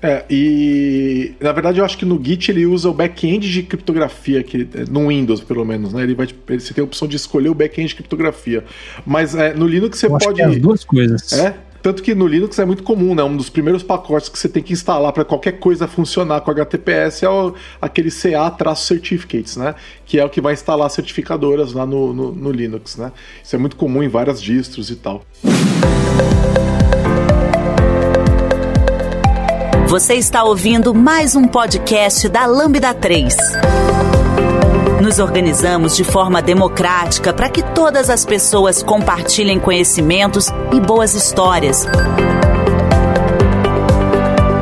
É, e na verdade eu acho que no Git ele usa o back-end de criptografia, que, no Windows pelo menos, né? Ele vai, você tem a opção de escolher o back-end de criptografia. Mas é, no Linux você eu pode. Acho que é as duas coisas. É? Tanto que no Linux é muito comum, né? Um dos primeiros pacotes que você tem que instalar para qualquer coisa funcionar com HTTPS é o, aquele CA-certificates, né? Que é o que vai instalar certificadoras lá no, no, no Linux, né? Isso é muito comum em várias distros e tal. Você está ouvindo mais um podcast da Lambda 3. Nos organizamos de forma democrática para que todas as pessoas compartilhem conhecimentos e boas histórias.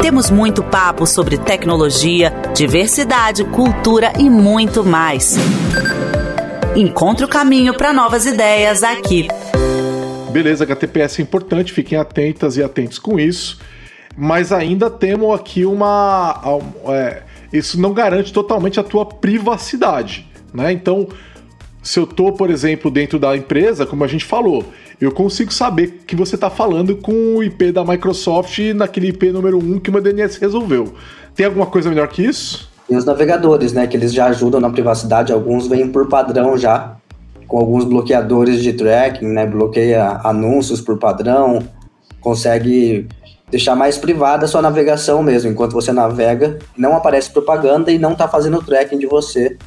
Temos muito papo sobre tecnologia, diversidade, cultura e muito mais. Encontre o caminho para novas ideias aqui. Beleza, HTTPS é importante, fiquem atentas e atentos com isso. Mas ainda temos aqui uma. É, isso não garante totalmente a tua privacidade. Né? Então, se eu estou, por exemplo, dentro da empresa, como a gente falou, eu consigo saber que você está falando com o IP da Microsoft naquele IP número 1 que o meu DNS resolveu. Tem alguma coisa melhor que isso? E os navegadores, né? Que eles já ajudam na privacidade, alguns vêm por padrão já, com alguns bloqueadores de tracking, né? Bloqueia anúncios por padrão, consegue deixar mais privada a sua navegação mesmo. Enquanto você navega, não aparece propaganda e não está fazendo tracking de você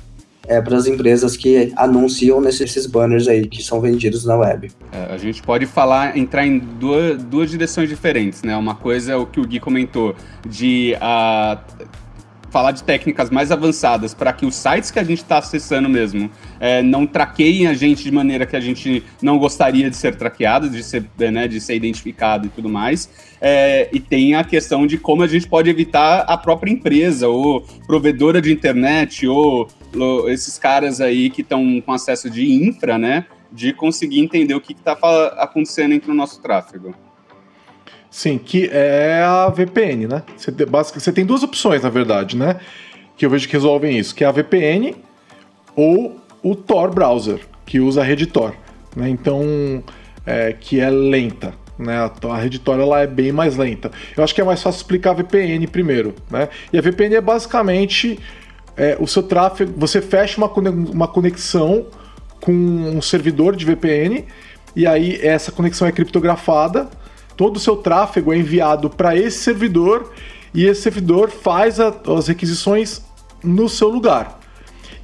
é, para as empresas que anunciam nesses banners aí que são vendidos na web. É, a gente pode falar, entrar em duas, duas direções diferentes, né? Uma coisa é o que o Gui comentou, de uh, falar de técnicas mais avançadas para que os sites que a gente está acessando mesmo é, não traqueiem a gente de maneira que a gente não gostaria de ser traqueado, de ser, né, de ser identificado e tudo mais. É, e tem a questão de como a gente pode evitar a própria empresa, ou provedora de internet, ou, ou esses caras aí que estão com acesso de infra, né? De conseguir entender o que está acontecendo entre o nosso tráfego. Sim, que é a VPN, né? Você, você tem duas opções, na verdade, né? Que eu vejo que resolvem isso, que é a VPN ou o Tor browser, que usa a rede Tor, né? Então, é, que é lenta, né? A, rede Tor ela é bem mais lenta. Eu acho que é mais fácil explicar a VPN primeiro, né? E a VPN é basicamente é, o seu tráfego, você fecha uma, uma conexão com um servidor de VPN e aí essa conexão é criptografada todo o seu tráfego é enviado para esse servidor e esse servidor faz a, as requisições no seu lugar.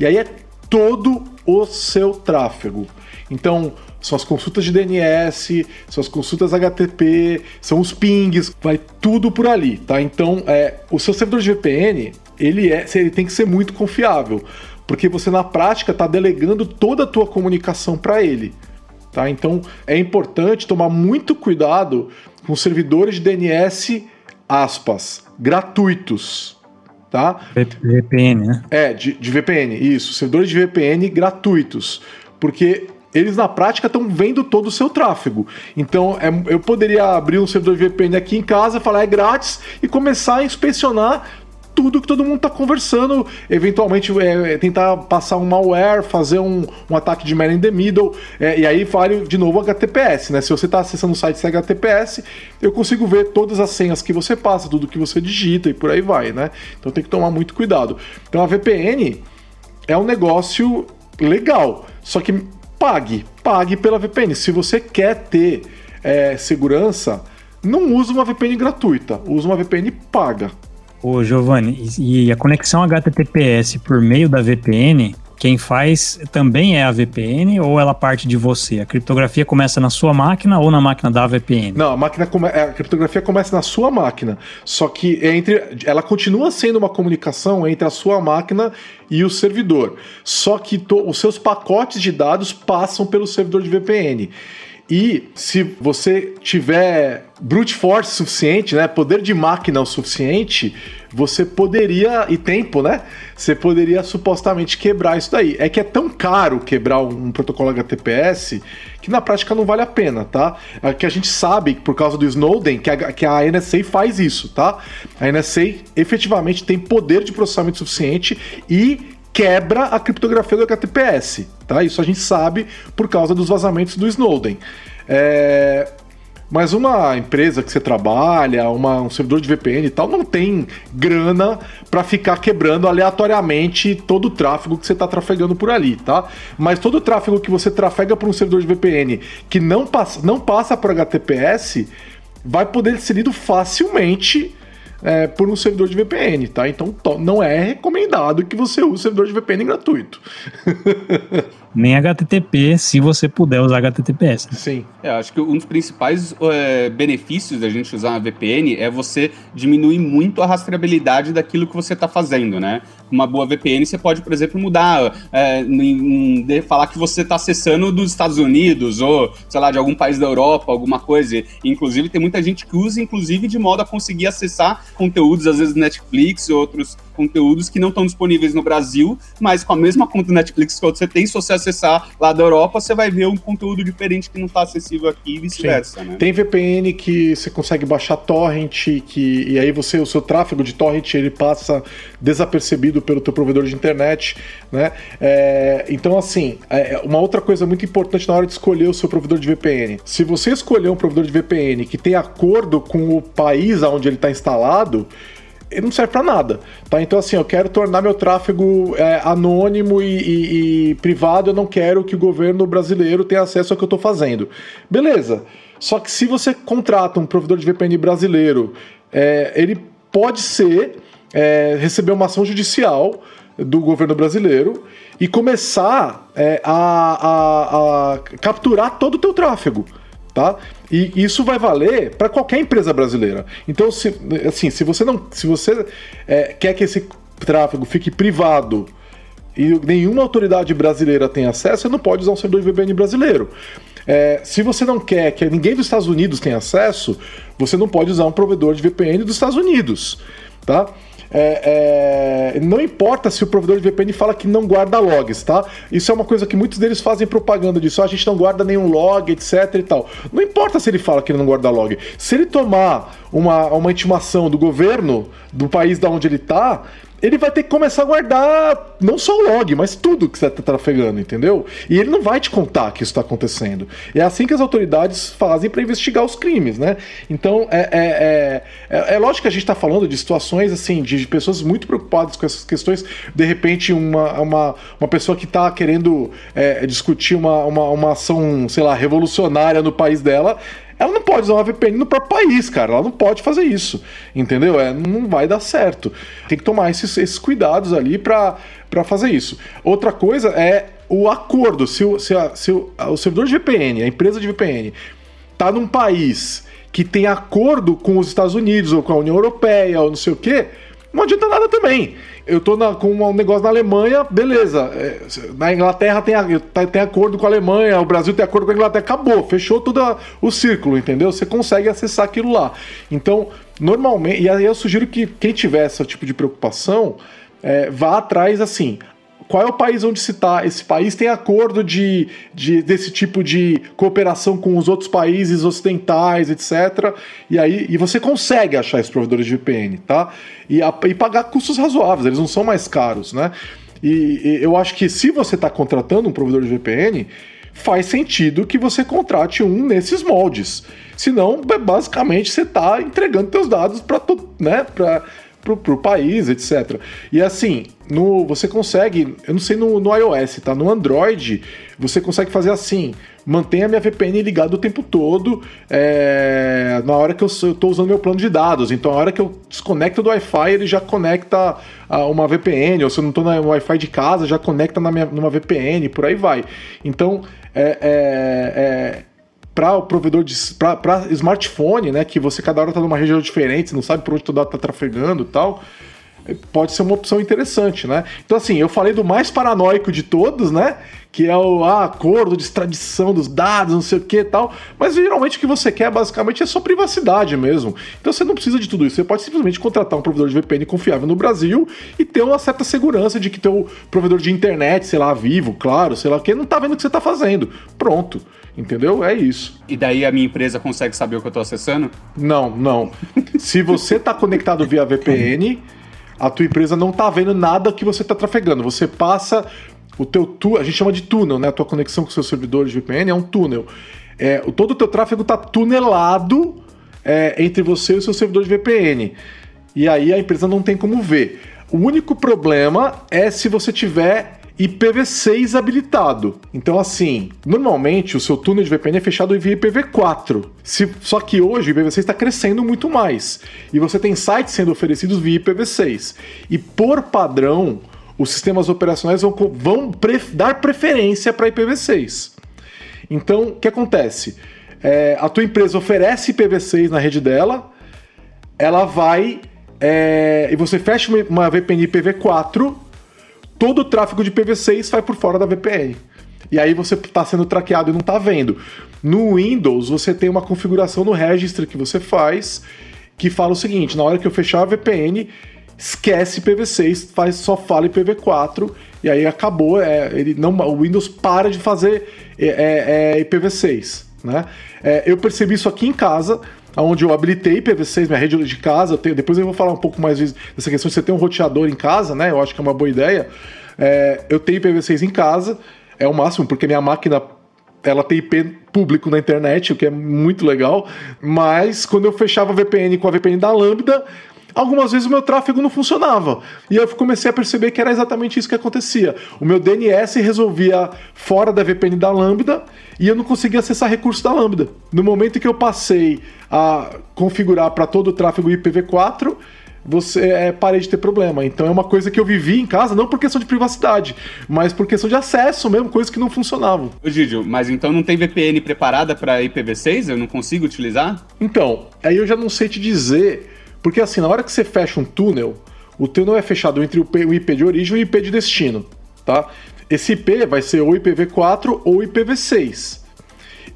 E aí é todo o seu tráfego. Então, são as consultas de DNS, são as consultas HTTP, são os pings, vai tudo por ali, tá? Então, é, o seu servidor de VPN, ele, é, ele tem que ser muito confiável, porque você na prática está delegando toda a tua comunicação para ele. Tá? Então é importante tomar muito cuidado com servidores de DNS, aspas, gratuitos. Tá? VPN, né? É, de, de VPN, isso. Servidores de VPN gratuitos. Porque eles na prática estão vendo todo o seu tráfego. Então é, eu poderia abrir um servidor de VPN aqui em casa, falar é grátis e começar a inspecionar tudo que todo mundo está conversando, eventualmente é, tentar passar um malware, fazer um, um ataque de man in the middle, é, e aí vale de novo HTTPS, né? Se você está acessando o site sem HTTPS, eu consigo ver todas as senhas que você passa, tudo que você digita e por aí vai, né? Então tem que tomar muito cuidado. Então a VPN é um negócio legal, só que pague, pague pela VPN. Se você quer ter é, segurança, não use uma VPN gratuita, use uma VPN paga. Ô, Giovanni, e a conexão HTTPS por meio da VPN, quem faz também é a VPN ou ela parte de você? A criptografia começa na sua máquina ou na máquina da VPN? Não, a, máquina come... a criptografia começa na sua máquina. Só que entre ela continua sendo uma comunicação entre a sua máquina e o servidor. Só que to... os seus pacotes de dados passam pelo servidor de VPN. E se você tiver brute force suficiente, né, poder de máquina o suficiente, você poderia e tempo, né? Você poderia supostamente quebrar isso daí. É que é tão caro quebrar um, um protocolo HTTPS que na prática não vale a pena, tá? É que a gente sabe por causa do Snowden que a, que a NSA faz isso, tá? A NSA efetivamente tem poder de processamento suficiente e quebra a criptografia do HTTPS, tá? Isso a gente sabe por causa dos vazamentos do Snowden. É... Mas uma empresa que você trabalha, uma, um servidor de VPN e tal, não tem grana para ficar quebrando aleatoriamente todo o tráfego que você está trafegando por ali, tá? Mas todo o tráfego que você trafega por um servidor de VPN que não passa, não passa por HTTPS vai poder ser lido facilmente é, por um servidor de VPN, tá? Então não é recomendado que você use servidor de VPN gratuito. Nem HTTP, se você puder usar HTTPS. Sim. É, acho que um dos principais é, benefícios da gente usar uma VPN é você diminuir muito a rastreabilidade daquilo que você está fazendo, né? Uma boa VPN você pode, por exemplo, mudar, é, em, em, falar que você está acessando dos Estados Unidos ou, sei lá, de algum país da Europa, alguma coisa. Inclusive, tem muita gente que usa, inclusive, de modo a conseguir acessar conteúdos, às vezes Netflix, outros conteúdos que não estão disponíveis no Brasil, mas com a mesma conta Netflix que você tem, se você acessar lá da Europa, você vai ver um conteúdo diferente que não está acessível aqui e vice-versa. Né? Tem VPN que você consegue baixar torrent, que, e aí você, o seu tráfego de torrent ele passa desapercebido pelo teu provedor de internet, né? É, então, assim, é, uma outra coisa muito importante na hora de escolher o seu provedor de VPN. Se você escolher um provedor de VPN que tem acordo com o país onde ele está instalado, ele não serve para nada, tá? Então assim, eu quero tornar meu tráfego é, anônimo e, e, e, privado, eu não quero que o governo brasileiro tenha acesso ao que eu estou fazendo. Beleza. Só que se você contrata um provedor de VPN brasileiro, é, ele pode ser é, receber uma ação judicial do governo brasileiro e começar é, a, a, a capturar todo o teu tráfego tá? E isso vai valer para qualquer empresa brasileira. Então, se, assim, se você não, se você é, quer que esse tráfego fique privado e nenhuma autoridade brasileira tem acesso, você não pode usar um servidor de VPN brasileiro. É, se você não quer que ninguém dos Estados Unidos tenha acesso, você não pode usar um provedor de VPN dos Estados Unidos, tá? É, é, não importa se o provedor de VPN fala que não guarda logs, tá? Isso é uma coisa que muitos deles fazem propaganda disso, ah, a gente não guarda nenhum log, etc e tal. Não importa se ele fala que ele não guarda log. Se ele tomar uma, uma intimação do governo do país da onde ele tá, ele vai ter que começar a guardar não só o log, mas tudo que você está trafegando, entendeu? E ele não vai te contar que isso está acontecendo. E é assim que as autoridades fazem para investigar os crimes, né? Então, é, é, é, é lógico que a gente está falando de situações assim, de pessoas muito preocupadas com essas questões. De repente, uma, uma, uma pessoa que está querendo é, discutir uma, uma, uma ação, sei lá, revolucionária no país dela, ela não pode usar uma VPN no próprio país, cara. Ela não pode fazer isso. Entendeu? É, não vai dar certo. Tem que tomar esses, esses cuidados ali para fazer isso. Outra coisa é o acordo. Se o, se, a, se o, o servidor de VPN, a empresa de VPN, tá num país que tem acordo com os Estados Unidos ou com a União Europeia ou não sei o quê, não adianta nada também. Eu tô na, com um negócio na Alemanha, beleza. É, na Inglaterra tem, tá, tem acordo com a Alemanha, o Brasil tem acordo com a Inglaterra, acabou, fechou todo o círculo, entendeu? Você consegue acessar aquilo lá. Então, normalmente, e aí eu sugiro que quem tiver esse tipo de preocupação, é, vá atrás assim qual é o país onde se está? Esse país tem acordo de, de, desse tipo de cooperação com os outros países ocidentais, etc. E aí e você consegue achar esses provedores de VPN, tá? E, a, e pagar custos razoáveis, eles não são mais caros, né? E, e eu acho que se você está contratando um provedor de VPN, faz sentido que você contrate um nesses moldes. Senão, basicamente, você está entregando seus dados para né, pro, pro país, etc. E assim, no, você consegue, eu não sei no, no iOS, tá? No Android, você consegue fazer assim: mantenha minha VPN ligada o tempo todo é, na hora que eu estou usando meu plano de dados. Então, a hora que eu desconecto do Wi-Fi, ele já conecta a uma VPN, ou se eu não estou no Wi-Fi de casa, já conecta na minha, numa VPN, por aí vai. Então, é, é, é para o provedor de para smartphone, né, que você cada hora está numa região diferente, não sabe por onde todo está trafegando e tal, pode ser uma opção interessante, né? Então assim, eu falei do mais paranoico de todos, né, que é o ah, acordo de extradição dos dados, não sei o que e tal, mas geralmente o que você quer basicamente é sua privacidade mesmo. Então você não precisa de tudo isso, você pode simplesmente contratar um provedor de VPN confiável no Brasil e ter uma certa segurança de que teu provedor de internet, sei lá, vivo, claro, sei lá, que não tá vendo o que você tá fazendo. Pronto. Entendeu? É isso. E daí a minha empresa consegue saber o que eu estou acessando? Não, não. Se você está conectado via VPN, a tua empresa não está vendo nada que você está trafegando. Você passa o teu tu, a gente chama de túnel, né? A tua conexão com seus servidores de VPN é um túnel. É, todo o teu tráfego está tunelado é, entre você e o seu servidor de VPN. E aí a empresa não tem como ver. O único problema é se você tiver IPv6 habilitado. Então, assim, normalmente o seu túnel de VPN é fechado via IPv4. Se, só que hoje o IPv6 está crescendo muito mais. E você tem sites sendo oferecidos via IPv6. E por padrão, os sistemas operacionais vão, vão pre, dar preferência para IPv6. Então, o que acontece? É, a tua empresa oferece IPv6 na rede dela, ela vai é, e você fecha uma, uma VPN IPv4 todo o tráfego de PV6 vai por fora da VPN. E aí você está sendo traqueado e não está vendo. No Windows, você tem uma configuração no registry que você faz que fala o seguinte: na hora que eu fechar a VPN, esquece PV6, faz, só fala IPv4 e aí acabou. É, ele não, o Windows para de fazer é, é, é IPv6. Né? É, eu percebi isso aqui em casa onde eu habilitei IPv6, minha rede de casa. Eu tenho, depois eu vou falar um pouco mais dessa questão de você ter um roteador em casa, né? Eu acho que é uma boa ideia. É, eu tenho IPv6 em casa, é o máximo, porque minha máquina ela tem IP público na internet, o que é muito legal. Mas quando eu fechava a VPN com a VPN da Lambda, algumas vezes o meu tráfego não funcionava. E eu comecei a perceber que era exatamente isso que acontecia. O meu DNS resolvia fora da VPN da Lambda e eu não conseguia acessar recursos da Lambda. No momento que eu passei a configurar para todo o tráfego IPv4, você é, parei de ter problema. Então é uma coisa que eu vivi em casa, não por questão de privacidade, mas por questão de acesso mesmo, coisas que não funcionavam. Ô Gidio, mas então não tem VPN preparada para IPv6? Eu não consigo utilizar? Então, aí eu já não sei te dizer, porque assim, na hora que você fecha um túnel, o túnel é fechado entre o IP de origem e o IP de destino, tá? Esse IP vai ser ou IPv4 ou IPv6.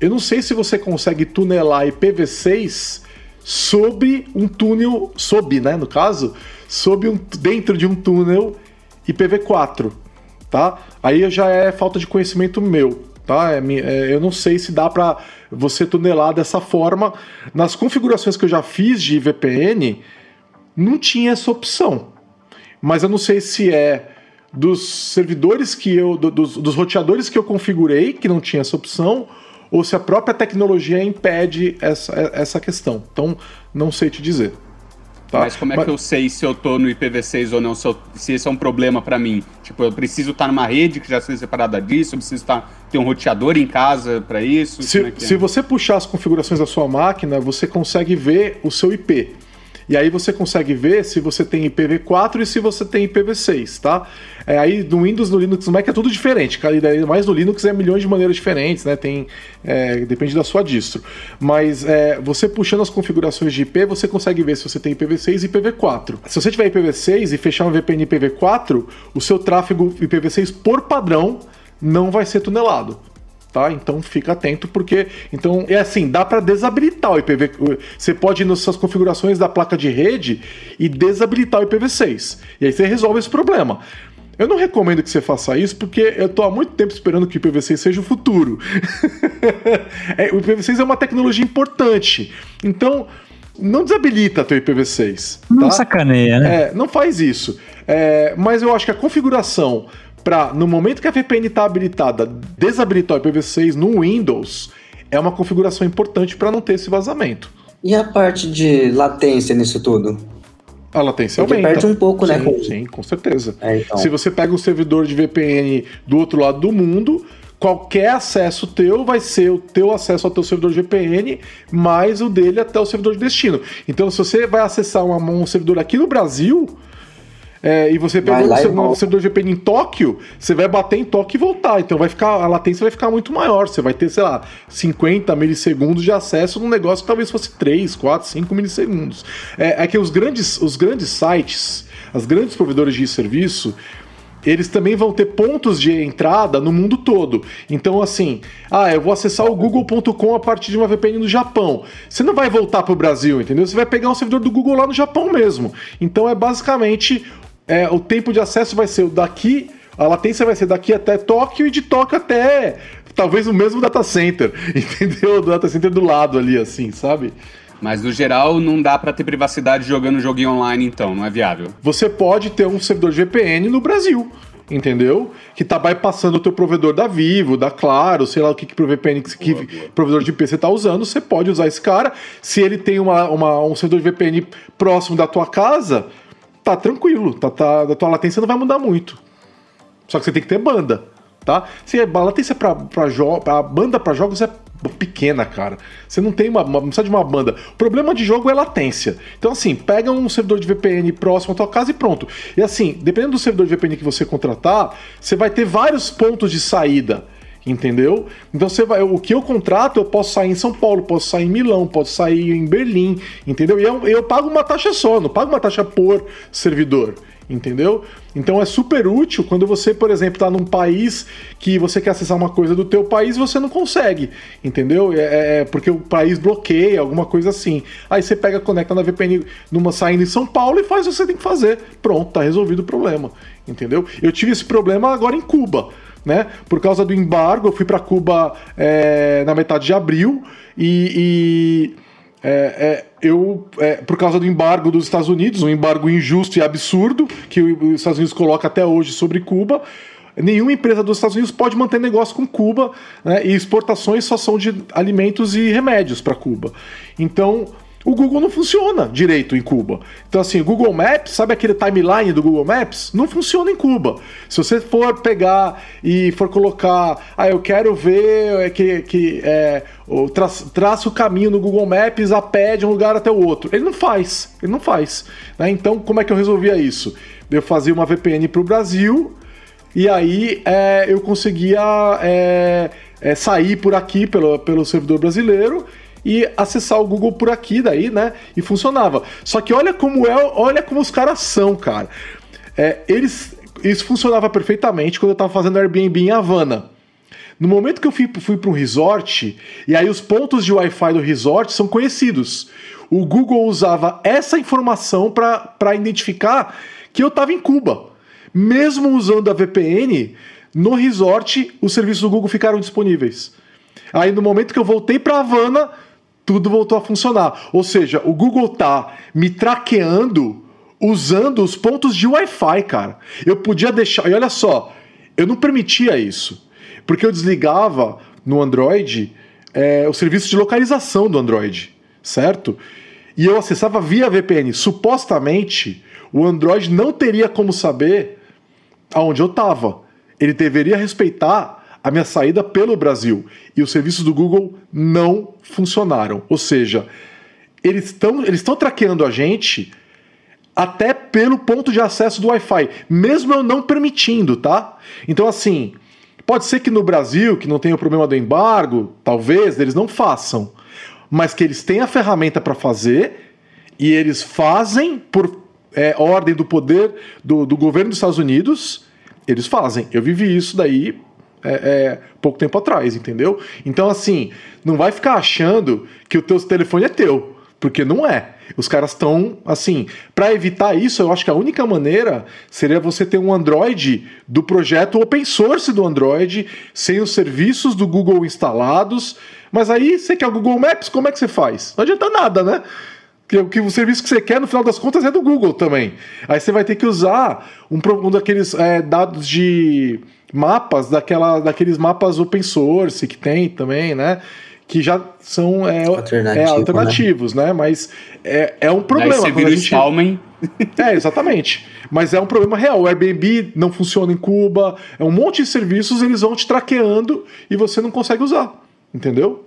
Eu não sei se você consegue tunelar IPv6 sobre um túnel, sob, né, no caso, sob um, dentro de um túnel IPv4, tá? Aí já é falta de conhecimento meu, tá? É, é, eu não sei se dá para você tunelar dessa forma. Nas configurações que eu já fiz de VPN, não tinha essa opção. Mas eu não sei se é dos servidores que eu, dos, dos roteadores que eu configurei, que não tinha essa opção, ou se a própria tecnologia impede essa, essa questão. Então, não sei te dizer. Tá? Mas como é Mas... que eu sei se eu tô no IPv6 ou não, se, eu, se esse é um problema para mim? Tipo, eu preciso estar tá numa rede que já seja separada disso, eu preciso estar, tá, ter um roteador em casa para isso? Se, é se é? você puxar as configurações da sua máquina, você consegue ver o seu IP. E aí você consegue ver se você tem IPv4 e se você tem IPv6, tá? É, aí no Windows, no Linux, no Mac é tudo diferente. Mais no Linux é milhões de maneiras diferentes, né? Tem, é, depende da sua distro. Mas é, você puxando as configurações de IP, você consegue ver se você tem IPv6 e IPv4. Se você tiver IPv6 e fechar um VPN IPv4, o seu tráfego IPv6 por padrão não vai ser tunelado tá? Então fica atento porque então é assim, dá para desabilitar o IPv. Você pode ir nas suas configurações da placa de rede e desabilitar o IPv6. E aí você resolve esse problema. Eu não recomendo que você faça isso porque eu tô há muito tempo esperando que o IPv6 seja o futuro. é, o IPv6 é uma tecnologia importante. Então, não desabilita teu IPv6. Não tá? sacaneia, né? É, não faz isso. É, mas eu acho que a configuração para, no momento que a VPN está habilitada, desabilitar o IPv6 no Windows, é uma configuração importante para não ter esse vazamento. E a parte de latência nisso tudo? A latência Porque aumenta. perde um pouco, né, sim, né? Com... Sim, com certeza. É, então. Se você pega um servidor de VPN do outro lado do mundo, qualquer acesso teu vai ser o teu acesso ao teu servidor de VPN mais o dele até o servidor de destino. Então, se você vai acessar um servidor aqui no Brasil, é, e você pegou o servidor GPN em Tóquio, você vai bater em Tóquio e voltar. Então vai ficar, a latência vai ficar muito maior. Você vai ter, sei lá, 50 milissegundos de acesso num negócio que talvez fosse 3, 4, 5 milissegundos. É, é que os grandes, os grandes sites, as grandes provedores de serviço, eles também vão ter pontos de entrada no mundo todo. Então, assim, ah, eu vou acessar o google.com a partir de uma VPN no Japão. Você não vai voltar para o Brasil, entendeu? Você vai pegar um servidor do Google lá no Japão mesmo. Então, é basicamente é, o tempo de acesso vai ser o daqui, a latência vai ser daqui até Tóquio e de Tóquio até talvez o mesmo data center, entendeu? Do data center do lado ali, assim, sabe? Mas no geral não dá para ter privacidade jogando joguinho online, então, não é viável. Você pode ter um servidor VPN no Brasil, entendeu? Que tá bypassando o teu provedor da Vivo, da Claro, sei lá o que, que pro VPN que, que provedor de IP você tá usando, você pode usar esse cara. Se ele tem uma, uma, um servidor de VPN próximo da tua casa, tá tranquilo, tá, tá, a tua latência não vai mudar muito. Só que você tem que ter banda, tá? Se a latência pra, pra, pra banda para jogos é pequena, cara. Você não tem uma, uma, não precisa de uma banda. O problema de jogo é latência. Então, assim, pega um servidor de VPN próximo à tua casa e pronto. E assim, dependendo do servidor de VPN que você contratar, você vai ter vários pontos de saída entendeu? Então você vai, o que eu contrato, eu posso sair em São Paulo, posso sair em Milão, posso sair em Berlim, entendeu? E eu, eu pago uma taxa só, não pago uma taxa por servidor, entendeu? Então é super útil quando você, por exemplo, está num país que você quer acessar uma coisa do teu país você não consegue, entendeu? É, é, é, porque o país bloqueia, alguma coisa assim. Aí você pega, conecta na VPN numa saindo em São Paulo e faz o que você tem que fazer. Pronto, tá resolvido o problema, entendeu? Eu tive esse problema agora em Cuba né? Por causa do embargo, eu fui para Cuba é, na metade de abril e, e é, é, eu, é, por causa do embargo dos Estados Unidos, um embargo injusto e absurdo que os Estados Unidos coloca até hoje sobre Cuba, nenhuma empresa dos Estados Unidos pode manter negócio com Cuba né, e exportações só são de alimentos e remédios para Cuba. Então, o Google não funciona direito em Cuba. Então, assim, o Google Maps, sabe aquele timeline do Google Maps? Não funciona em Cuba. Se você for pegar e for colocar, ah, eu quero ver é, que, que é, tra traça o caminho no Google Maps a pé de um lugar até o outro. Ele não faz, ele não faz. Né? Então, como é que eu resolvia isso? Eu fazia uma VPN para o Brasil e aí é, eu conseguia é, é, sair por aqui pelo, pelo servidor brasileiro e acessar o Google por aqui daí, né? E funcionava. Só que olha como é, olha como os caras são, cara. É, eles, isso funcionava perfeitamente quando eu tava fazendo Airbnb em Havana. No momento que eu fui, fui para um resort, e aí os pontos de Wi-Fi do resort são conhecidos. O Google usava essa informação para identificar que eu estava em Cuba. Mesmo usando a VPN, no resort os serviços do Google ficaram disponíveis. Aí no momento que eu voltei para Havana, tudo voltou a funcionar. Ou seja, o Google tá me traqueando usando os pontos de Wi-Fi, cara. Eu podia deixar. E olha só, eu não permitia isso. Porque eu desligava no Android é, o serviço de localização do Android, certo? E eu acessava via VPN. Supostamente, o Android não teria como saber aonde eu estava. Ele deveria respeitar a minha saída pelo Brasil e os serviços do Google não funcionaram. Ou seja, eles estão eles traqueando a gente até pelo ponto de acesso do Wi-Fi, mesmo eu não permitindo, tá? Então, assim, pode ser que no Brasil, que não tem o problema do embargo, talvez eles não façam, mas que eles têm a ferramenta para fazer e eles fazem por é, ordem do poder do, do governo dos Estados Unidos, eles fazem. Eu vivi isso daí é, é, pouco tempo atrás, entendeu? Então, assim, não vai ficar achando que o teu telefone é teu, porque não é. Os caras estão, assim, para evitar isso, eu acho que a única maneira seria você ter um Android do projeto open source do Android, sem os serviços do Google instalados. Mas aí você quer o Google Maps, como é que você faz? Não adianta nada, né? Que, que o serviço que você quer, no final das contas, é do Google também. Aí você vai ter que usar um, um daqueles é, dados de mapas, daquela, daqueles mapas open source que tem também, né? Que já são é, Alternativo, é, alternativos, né? né? Mas é, é um problema. Aí você vira gente... Stallman. É, exatamente. Mas é um problema real. O Airbnb não funciona em Cuba, é um monte de serviços, eles vão te traqueando e você não consegue usar. Entendeu?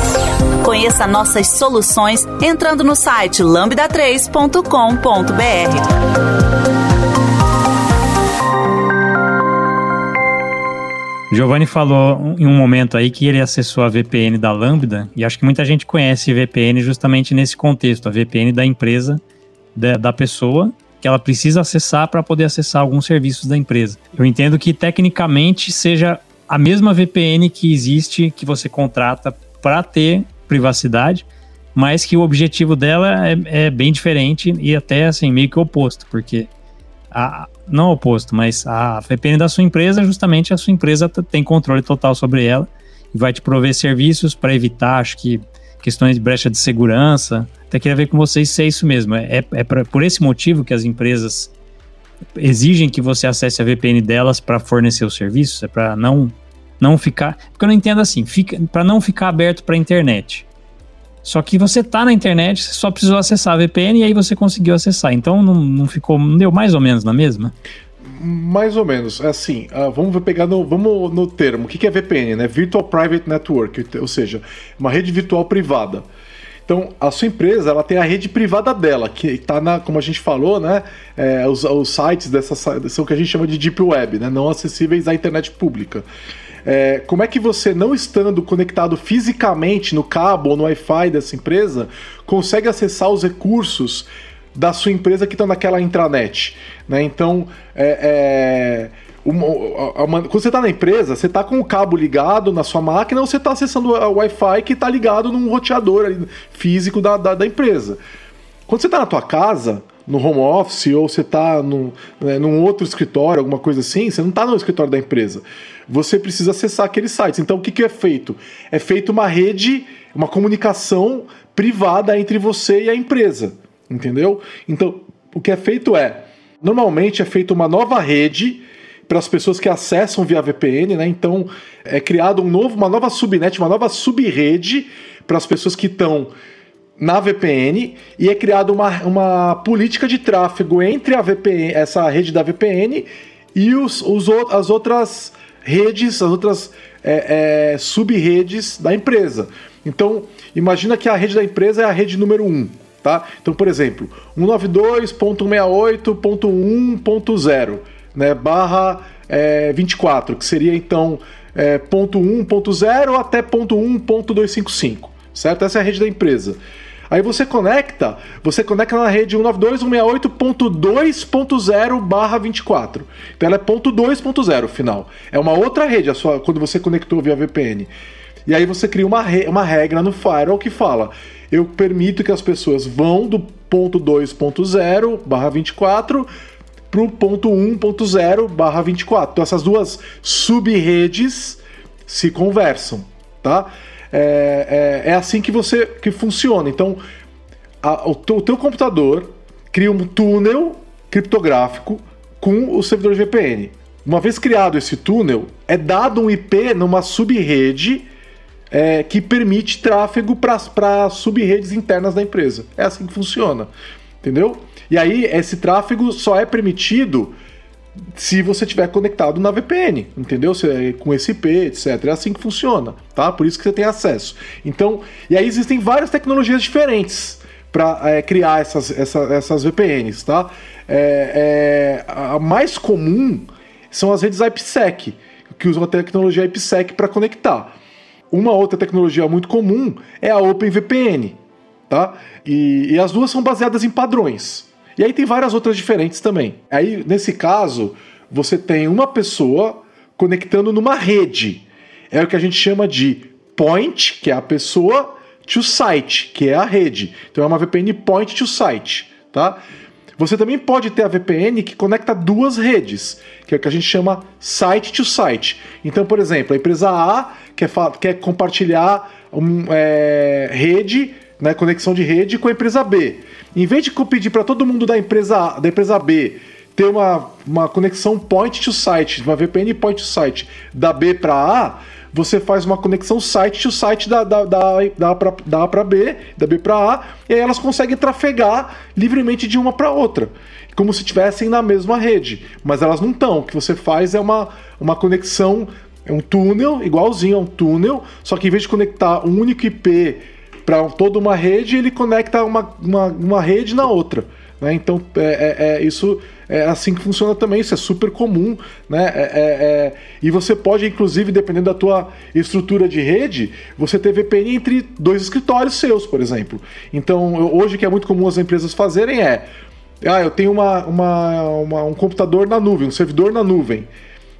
Conheça nossas soluções entrando no site lambda3.com.br. Giovanni falou em um momento aí que ele acessou a VPN da Lambda, e acho que muita gente conhece VPN justamente nesse contexto, a VPN da empresa, da, da pessoa, que ela precisa acessar para poder acessar alguns serviços da empresa. Eu entendo que tecnicamente seja a mesma VPN que existe, que você contrata para ter privacidade, mas que o objetivo dela é, é, bem diferente e até assim meio que oposto, porque a, não oposto, mas a VPN da sua empresa, justamente a ssua empresa tem controle total sobre ela e vai te prover serviços para evitar, acho que questões de brecha de segurança. Até queria ver com vocês se é isso mesmo. É, é, é pra, por esse motivo que as empresas exigem que você acesse a VPN delas para fornecer os serviços, é para não não ficar. Porque eu não entendo assim, fica, para não ficar aberto para a internet. Só que você tá na internet, você só precisou acessar a VPN e aí você conseguiu acessar. Então não, não ficou. Não deu mais ou menos na mesma? Mais ou menos. É assim, uh, vamos pegar no, vamos no termo. O que é VPN? Né? Virtual Private Network, ou seja, uma rede virtual privada. Então, a sua empresa ela tem a rede privada dela, que está na, como a gente falou, né? É, os, os, sites dessa são o que a gente chama de Deep Web, né? Não acessíveis à internet pública. É, como é que você, não estando conectado fisicamente no cabo ou no Wi-Fi dessa empresa, consegue acessar os recursos da sua empresa que estão naquela intranet? Né? Então, é, é, uma, uma, quando você está na empresa, você está com o cabo ligado na sua máquina ou você está acessando o Wi-Fi que está ligado num roteador físico da, da, da empresa. Quando você está na tua casa, no home office, ou você está num, né, num outro escritório, alguma coisa assim, você não está no escritório da empresa. Você precisa acessar aqueles sites. Então, o que, que é feito? É feito uma rede, uma comunicação privada entre você e a empresa. Entendeu? Então, o que é feito é, normalmente é feita uma nova rede para as pessoas que acessam via VPN, né? Então é criado um novo, uma nova subnet, uma nova subrede para as pessoas que estão na VPN e é criada uma, uma política de tráfego entre a VPN, essa rede da VPN e os, os, as outras redes, as outras é, é, sub-redes da empresa. Então, imagina que a rede da empresa é a rede número 1. Um, tá? Então, por exemplo, 192.168.1.0 né, barra é, 24, que seria então é, ponto 1, ponto 0 até ponto 1, ponto 255, certo? Essa é a rede da empresa. Aí você conecta, você conecta na rede 192.168.2.0 barra 24. Então ela é ponto 2.0 final. É uma outra rede, a sua, quando você conectou via VPN. E aí você cria uma, re, uma regra no firewall que fala: eu permito que as pessoas vão do ponto 2.0 barra 24 para o ponto 1.0 barra 24. Então essas duas sub-redes se conversam, tá? É, é, é, assim que você que funciona. Então a, o, teu, o teu computador cria um túnel criptográfico com o servidor VPN. Uma vez criado esse túnel, é dado um IP numa sub-rede é, que permite tráfego para sub-redes internas da empresa. É assim que funciona. Entendeu? E aí, esse tráfego só é permitido se você tiver conectado na VPN, entendeu? É com IP, etc. É assim que funciona, tá? Por isso que você tem acesso. Então, e aí existem várias tecnologias diferentes para é, criar essas, essa, essas VPNs, tá? É, é, a mais comum são as redes IPsec, que usam a tecnologia IPsec para conectar. Uma outra tecnologia muito comum é a OpenVPN, tá? E, e as duas são baseadas em padrões. E aí tem várias outras diferentes também. Aí, nesse caso, você tem uma pessoa conectando numa rede. É o que a gente chama de point, que é a pessoa, to site, que é a rede. Então é uma VPN point to site, tá? Você também pode ter a VPN que conecta duas redes, que é o que a gente chama site to site. Então, por exemplo, a empresa A quer, quer compartilhar um, é, rede né, conexão de rede com a empresa B. Em vez de pedir para todo mundo da empresa, da empresa B ter uma, uma conexão point to site, uma VPN point to site da B para A, você faz uma conexão site to site da, da, da, da, pra, da A para B, da B para A, e aí elas conseguem trafegar livremente de uma para outra, como se estivessem na mesma rede, mas elas não estão. O que você faz é uma, uma conexão, é um túnel, igualzinho a um túnel, só que em vez de conectar um único IP para toda uma rede, ele conecta uma, uma, uma rede na outra. Né? Então, é, é, é, isso é assim que funciona também, isso é super comum. Né? É, é, é, e você pode, inclusive, dependendo da tua estrutura de rede, você ter VPN entre dois escritórios seus, por exemplo. Então, hoje, o que é muito comum as empresas fazerem é. Ah, eu tenho uma, uma, uma um computador na nuvem, um servidor na nuvem.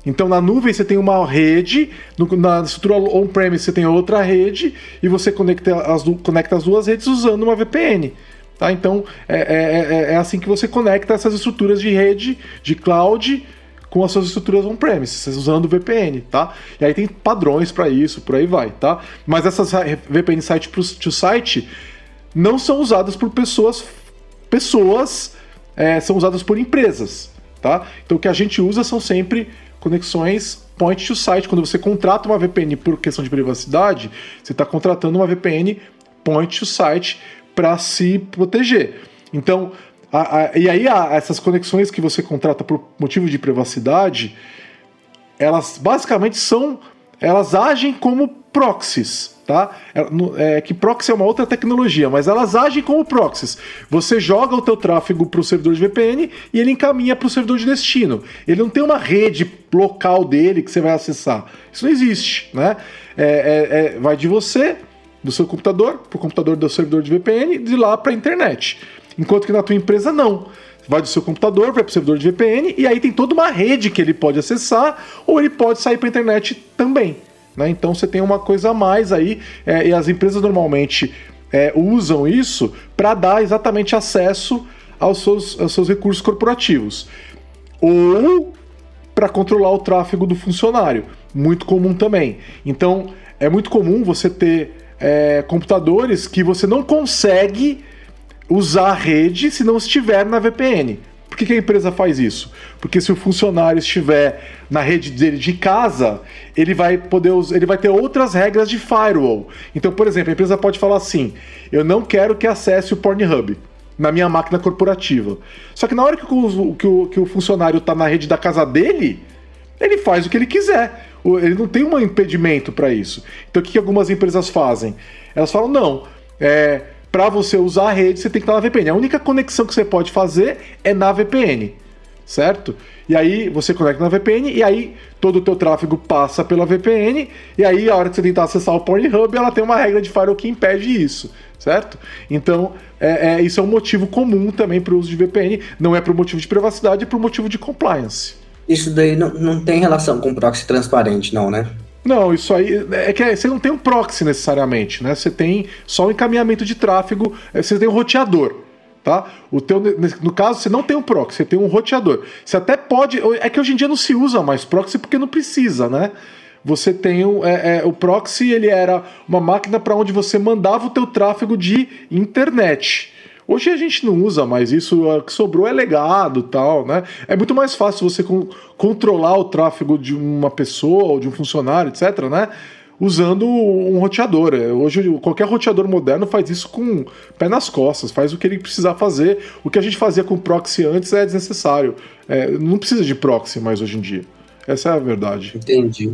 Então na nuvem você tem uma rede, no, na estrutura on-premise você tem outra rede e você conecta as, conecta as duas redes usando uma VPN. Tá? Então é, é, é, é assim que você conecta essas estruturas de rede, de cloud, com as suas estruturas on-premise, usando VPN, tá? E aí tem padrões para isso, por aí vai, tá? Mas essas VPN site to site não são usadas por pessoas, pessoas é, são usadas por empresas, tá? Então o que a gente usa são sempre conexões point to site. Quando você contrata uma VPN por questão de privacidade, você está contratando uma VPN point to site para se proteger. Então, a, a, e aí a, essas conexões que você contrata por motivo de privacidade, elas basicamente são, elas agem como proxies tá? É, que proxy é uma outra tecnologia, mas elas agem como proxies. Você joga o teu tráfego para o servidor de VPN e ele encaminha para o servidor de destino. Ele não tem uma rede local dele que você vai acessar. Isso não existe, né? É, é, é vai de você, do seu computador, para o computador do servidor de VPN, de lá para a internet. Enquanto que na tua empresa não. vai do seu computador, vai para o servidor de VPN, e aí tem toda uma rede que ele pode acessar, ou ele pode sair para a internet também. Né? Então você tem uma coisa a mais aí, é, e as empresas normalmente é, usam isso para dar exatamente acesso aos seus, aos seus recursos corporativos. Ou para controlar o tráfego do funcionário. Muito comum também. Então, é muito comum você ter é, computadores que você não consegue usar a rede se não estiver na VPN. Por que, que, a empresa faz isso? Porque se o funcionário estiver na rede dele de casa, ele vai poder ele vai ter outras regras de firewall. Então, por exemplo, a empresa pode falar assim: eu não quero que acesse o Pornhub na minha máquina corporativa. Só que na hora que o, que o, que o funcionário está na rede da casa dele, ele faz o que ele quiser. Ele não tem um impedimento para isso. Então o que, que algumas empresas fazem? Elas falam: não, é, para você usar a rede, você tem que estar na VPN. A única conexão que você pode fazer é na VPN, certo? E aí você conecta na VPN e aí todo o teu tráfego passa pela VPN e aí a hora que você tentar acessar o Pornhub, ela tem uma regra de firewall que impede isso, certo? Então, é, é, isso é um motivo comum também para o uso de VPN. Não é por motivo de privacidade, é por motivo de compliance. Isso daí não, não tem relação com proxy transparente, não, né? Não, isso aí é que você não tem um proxy necessariamente, né? Você tem só o encaminhamento de tráfego, é, você tem um roteador, tá? O teu, no caso, você não tem um proxy, você tem um roteador. Você até pode, é que hoje em dia não se usa mais proxy porque não precisa, né? Você tem um, é, é, o proxy, ele era uma máquina para onde você mandava o teu tráfego de internet. Hoje a gente não usa mais isso, o que sobrou é legado tal, né? É muito mais fácil você con controlar o tráfego de uma pessoa ou de um funcionário, etc, né? Usando um roteador. Hoje qualquer roteador moderno faz isso com pé nas costas, faz o que ele precisar fazer. O que a gente fazia com proxy antes é desnecessário. É, não precisa de proxy mais hoje em dia. Essa é a verdade. Entendi.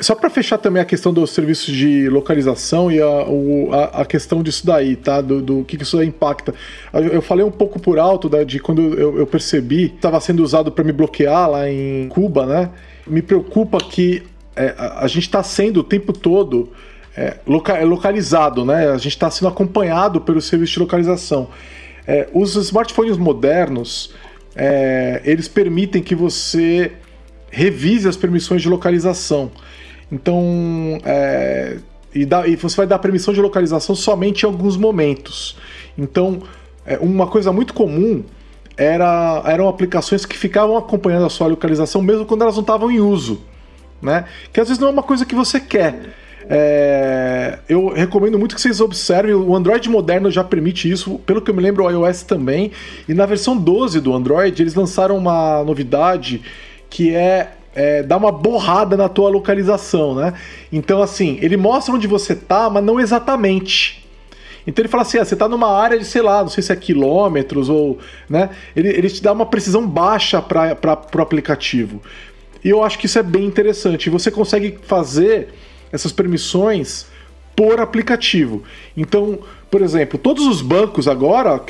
Só para fechar também a questão dos serviços de localização e a, o, a, a, questão disso daí, tá? Do, do que, que isso impacta. Eu falei um pouco por alto da, de quando eu, eu percebi que estava sendo usado para me bloquear lá em Cuba, né? Me preocupa que é, a, a, gente está sendo o tempo todo é, é localizado, né? A gente está sendo acompanhado pelo serviço de localização. É, os smartphones modernos, é, eles permitem que você revise as permissões de localização. Então, é, e, dá, e, você vai dar permissão de localização somente em alguns momentos. Então, é, uma coisa muito comum era, eram aplicações que ficavam acompanhando a sua localização mesmo quando elas não estavam em uso. Né? Que às vezes não é uma coisa que você quer. É, eu recomendo muito que vocês observem, o Android moderno já permite isso, pelo que eu me lembro, o iOS também. E na versão 12 do Android, eles lançaram uma novidade que é é, dá uma borrada na tua localização, né? Então, assim, ele mostra onde você tá, mas não exatamente. Então ele fala assim: ah, você tá numa área de, sei lá, não sei se é quilômetros ou. né? Ele, ele te dá uma precisão baixa para o aplicativo. E eu acho que isso é bem interessante. Você consegue fazer essas permissões por aplicativo. Então, por exemplo, todos os bancos agora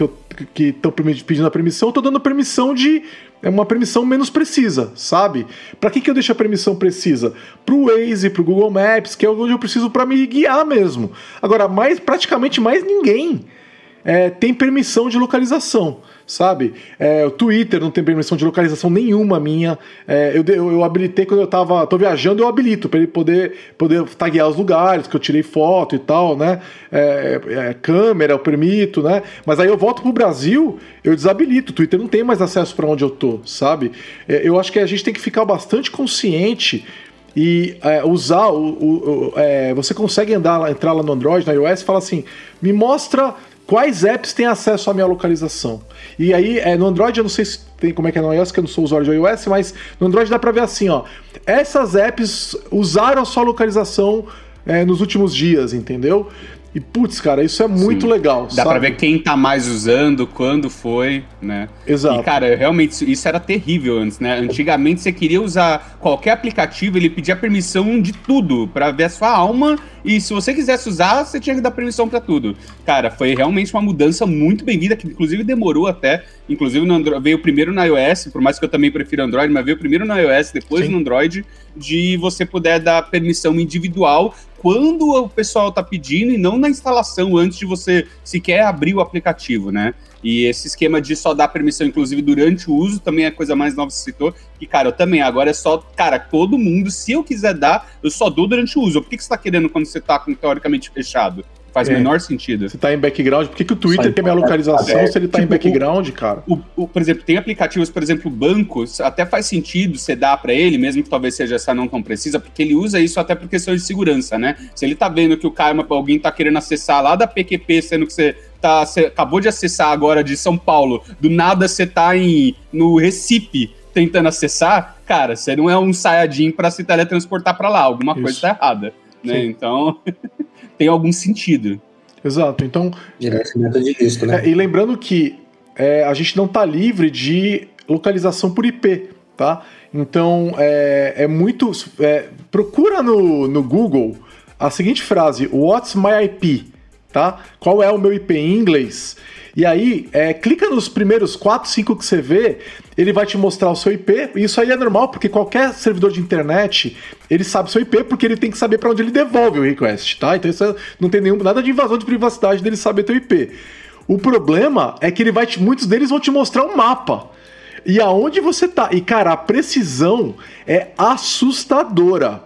que estão pedindo a permissão, eu estou dando permissão de é uma permissão menos precisa, sabe? Para que, que eu deixo a permissão precisa? Para o Waze, para o Google Maps, que é onde eu preciso para me guiar mesmo. Agora, mais, praticamente mais ninguém é, tem permissão de localização sabe? É, o Twitter não tem permissão de localização nenhuma minha. É, eu, eu, eu, habilitei quando eu tava tô viajando, eu habilito para ele poder, poder taguear os lugares que eu tirei foto e tal, né? É, é, câmera eu permito, né? Mas aí eu volto pro Brasil, eu desabilito. O Twitter não tem mais acesso para onde eu tô, sabe? É, eu acho que a gente tem que ficar bastante consciente e é, usar o, o, o é, você consegue andar entrar lá no Android, na iOS, e fala assim: me mostra quais apps têm acesso à minha localização. E aí, é, no Android, eu não sei se tem como é que é no iOS, que eu não sou usuário de iOS, mas no Android dá pra ver assim, ó. Essas apps usaram a sua localização é, nos últimos dias, entendeu? E putz, cara, isso é muito Sim. legal. Dá sabe? pra ver quem tá mais usando, quando foi, né? Exato. E, cara, realmente, isso era terrível antes, né? Antigamente você queria usar qualquer aplicativo, ele pedia permissão de tudo para ver a sua alma. E se você quisesse usar, você tinha que dar permissão para tudo. Cara, foi realmente uma mudança muito bem-vinda, que inclusive demorou até. Inclusive Android, veio primeiro no iOS, por mais que eu também prefira Android, mas veio primeiro no iOS, depois Sim. no Android, de você puder dar permissão individual quando o pessoal tá pedindo e não na instalação antes de você sequer abrir o aplicativo, né? E esse esquema de só dar permissão, inclusive durante o uso, também é coisa mais nova que você citou. E, cara, eu também, agora é só, cara, todo mundo, se eu quiser dar, eu só dou durante o uso. Por que, que você tá querendo quando você tá com teoricamente fechado? Faz o é. menor sentido. Se tá em background, por que, que o Twitter tem minha localização é. se ele tá tipo, em background, cara? O, o, por exemplo, tem aplicativos, por exemplo, bancos, até faz sentido você dar para ele, mesmo que talvez seja essa não tão precisa, porque ele usa isso até por questão de segurança, né? Se ele tá vendo que o cara, alguém tá querendo acessar lá da PQP, sendo que você tá, você acabou de acessar agora de São Paulo, do nada você tá em, no Recife tentando acessar, cara, você não é um Sayajin para se teletransportar para lá, alguma isso. coisa tá errada, né? Então... tem algum sentido. Exato. Então. Gerenciamento de risco, né? É, e lembrando que é, a gente não está livre de localização por IP, tá? Então é, é muito. É, procura no, no Google a seguinte frase: What's my IP? Tá? Qual é o meu IP em inglês? E aí, é, clica nos primeiros 4, 5 que você vê, ele vai te mostrar o seu IP. E isso aí é normal, porque qualquer servidor de internet, ele sabe seu IP, porque ele tem que saber para onde ele devolve o request, tá? Então isso é, não tem nenhum, nada de invasão de privacidade dele saber teu IP. O problema é que ele vai te, muitos deles vão te mostrar um mapa. E aonde você tá. E, cara, a precisão é assustadora.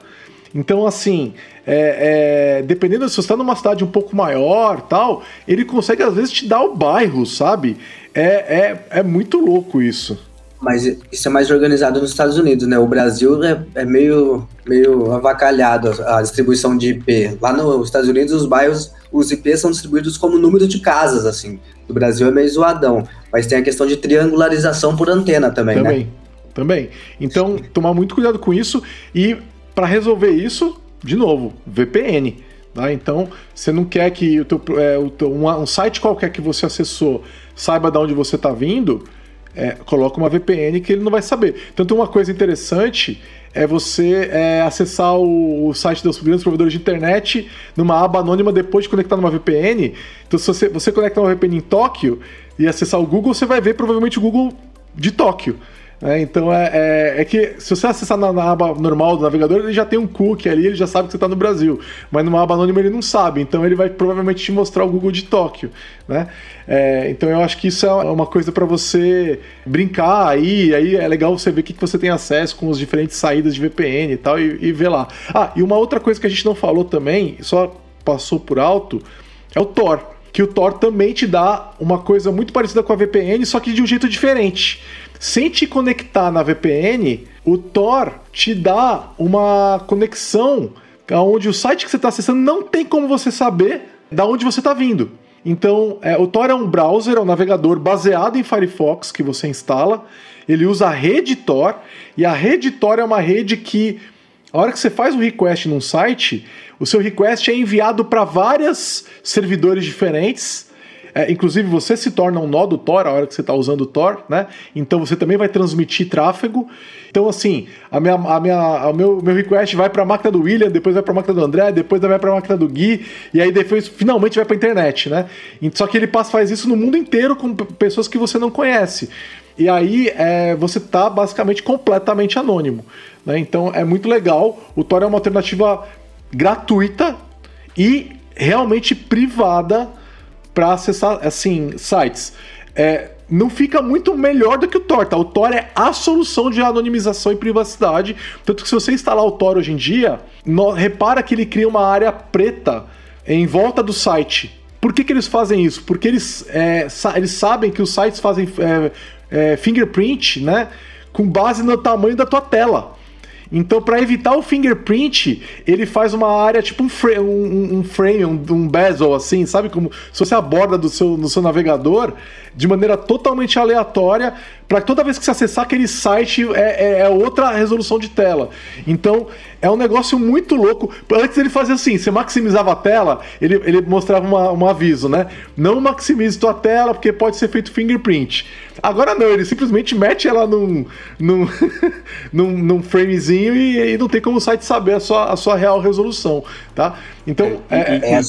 Então, assim, é, é, dependendo se você está numa cidade um pouco maior tal, ele consegue às vezes te dar o bairro, sabe? É, é, é muito louco isso. Mas isso é mais organizado nos Estados Unidos, né? O Brasil é, é meio, meio avacalhado a, a distribuição de IP. Lá nos Estados Unidos, os bairros, os IPs são distribuídos como número de casas, assim. No Brasil é meio zoadão. Mas tem a questão de triangularização por antena também, também né? Também. Então, tomar muito cuidado com isso. E para resolver isso, de novo, VPN. Tá? Então, você não quer que o teu, é, o teu, um, um, site qualquer que você acessou saiba de onde você está vindo, é, coloca uma VPN que ele não vai saber. Então, uma coisa interessante é você é, acessar o, o, site dos grandes provedores de internet numa aba anônima depois de conectar numa VPN. Então, se você, você conectar uma VPN em Tóquio e acessar o Google, você vai ver provavelmente o Google de Tóquio. É, então é, é, é, que se você acessar na, na, aba normal do navegador, ele já tem um cookie ali, ele já sabe que você está no Brasil. Mas numa aba anônima ele não sabe, então ele vai provavelmente te mostrar o Google de Tóquio. Né? É, então eu acho que isso é uma coisa para você brincar aí, aí é legal você ver o que, que você tem acesso com as diferentes saídas de VPN e tal, e, e ver lá. Ah, e uma outra coisa que a gente não falou também, só passou por alto, é o Tor que o Tor também te dá uma coisa muito parecida com a VPN, só que de um jeito diferente. Sem te conectar na VPN, o Tor te dá uma conexão onde o site que você está acessando não tem como você saber da onde você está vindo. Então, é, o Tor é um browser, é um navegador baseado em Firefox que você instala. Ele usa a rede Tor e a rede Tor é uma rede que, a hora que você faz um request num site, o seu request é enviado para vários servidores diferentes é, inclusive, você se torna um nó do Tor a hora que você está usando o Tor, né? Então você também vai transmitir tráfego. Então, assim, a minha, a minha, o meu, meu request vai para a máquina do William, depois vai para a máquina do André, depois vai para a máquina do Gui, e aí depois finalmente vai para a internet, né? Só que ele faz isso no mundo inteiro com pessoas que você não conhece. E aí é, você está basicamente completamente anônimo. Né? Então é muito legal. O Tor é uma alternativa gratuita e realmente privada para acessar assim sites. É, não fica muito melhor do que o Tor, tá? O Tor é a solução de anonimização e privacidade. Tanto que se você instalar o Tor hoje em dia, no, repara que ele cria uma área preta em volta do site. Por que, que eles fazem isso? Porque eles, é, sa eles sabem que os sites fazem é, é fingerprint, né? Com base no tamanho da tua tela. Então, para evitar o fingerprint, ele faz uma área tipo um, frame, um, um, frame, um, um, bezel, assim, sabe? Como se fosse a borda do seu, do seu navegador, de maneira totalmente aleatória, para toda vez que você acessar aquele site é, é, é, outra resolução de tela. Então é um negócio muito louco. Antes ele fazia assim: você maximizava a tela, ele, ele mostrava uma, um aviso, né? Não maximize tua tela porque pode ser feito fingerprint. Agora não, ele simplesmente mete ela num, num, num, num framezinho e, e, não tem como o site saber a sua, a sua real resolução, tá? Então, é, é, é, é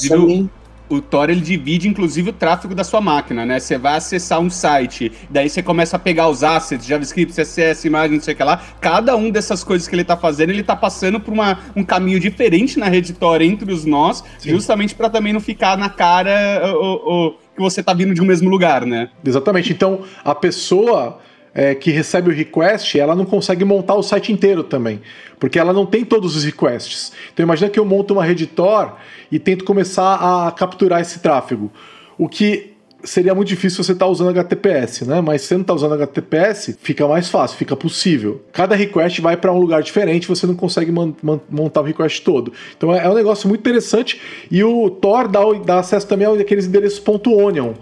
o Tor ele divide inclusive o tráfego da sua máquina, né? Você vai acessar um site, daí você começa a pegar os assets, JavaScript, CSS, imagem, não sei o que lá. Cada um dessas coisas que ele tá fazendo, ele tá passando por uma, um caminho diferente na rede Tor entre os nós, Sim. justamente para também não ficar na cara o, o, que você tá vindo de um mesmo lugar, né? Exatamente. Então, a pessoa é, que recebe o request, ela não consegue montar o site inteiro também, porque ela não tem todos os requests. Então imagina que eu monto uma rede Tor e tento começar a capturar esse tráfego. O que seria muito difícil você estar tá usando HTTPS, né? Mas se você não está usando HTTPS, fica mais fácil, fica possível. Cada request vai para um lugar diferente, você não consegue montar o request todo. Então é, é, um negócio muito interessante e o Tor dá, dá acesso também àqueles endereços .onion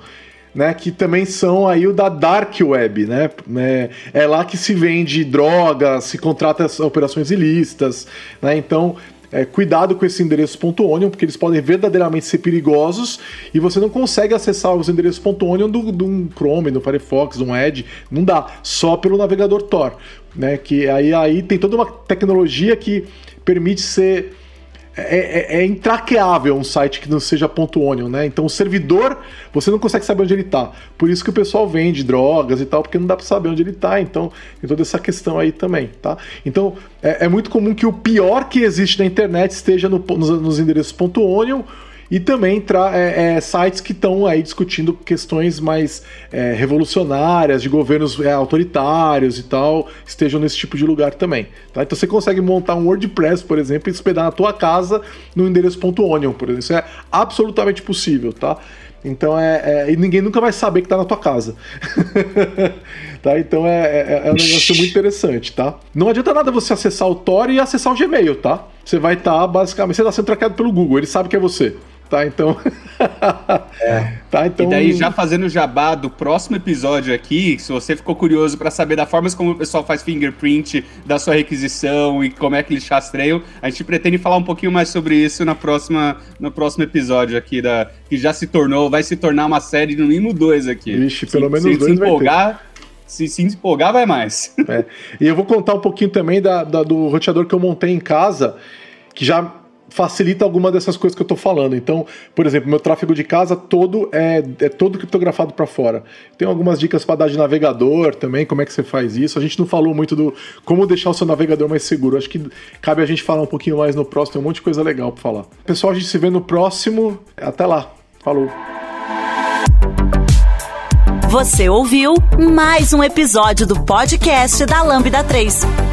né, que também são aí o da dark web, né? É, é lá que se vende droga, se contrata operações ilícitas, né? Então, é, cuidado com esse endereço .onion, porque eles podem verdadeiramente ser perigosos e você não consegue acessar os endereços .onion do, do Chrome, do Firefox, do Edge, não dá, só pelo navegador Tor, né? Que aí, aí tem toda uma tecnologia que permite ser é, é, é, intraqueável um site que não seja .onion, né? Então o servidor, você não consegue saber onde ele está. Por isso que o pessoal vende drogas e tal, porque não dá para saber onde ele está. Então tem toda essa questão aí também, tá? Então é, é, muito comum que o pior que existe na internet esteja no, nos, nos endereços .onion e também é, é, sites que estão aí discutindo questões mais é, revolucionárias, de governos é, autoritários e tal, estejam nesse tipo de lugar também. Tá? Então você consegue montar um WordPress, por exemplo, e hospedar na tua casa no endereço .onion, por exemplo. Isso é absolutamente possível, tá? Então é, é, E ninguém nunca vai saber que tá na tua casa. tá? Então é, é, é, um negócio muito interessante, tá? Não adianta nada você acessar o Tor e acessar o Gmail, tá? Você vai estar tá, basicamente. Você está sendo traqueado pelo Google, ele sabe que é você tá? Então. é. tá, então. E daí, já fazendo o jabá do próximo episódio aqui, se você ficou curioso para saber da forma como o pessoal faz fingerprint, da sua requisição e como é que eles rastreiam, a gente pretende falar um pouquinho mais sobre isso na próxima, no próximo episódio aqui, da, que já se tornou, vai se tornar uma série no mínimo dois aqui. Vixe, pelo menos se, dois se empolgar, se, se empolgar, vai mais. É. E eu vou contar um pouquinho também da, da, do roteador que eu montei em casa, que já facilita alguma dessas coisas que eu estou falando. Então, por exemplo, meu tráfego de casa todo é, é todo criptografado para fora. Tem algumas dicas para dar de navegador também, como é que você faz isso. A gente não falou muito do como deixar o seu navegador mais seguro. Acho que cabe a gente falar um pouquinho mais no próximo, tem um monte de coisa legal para falar. Pessoal, a gente se vê no próximo. Até lá. Falou. Você ouviu mais um episódio do podcast da Lambda 3.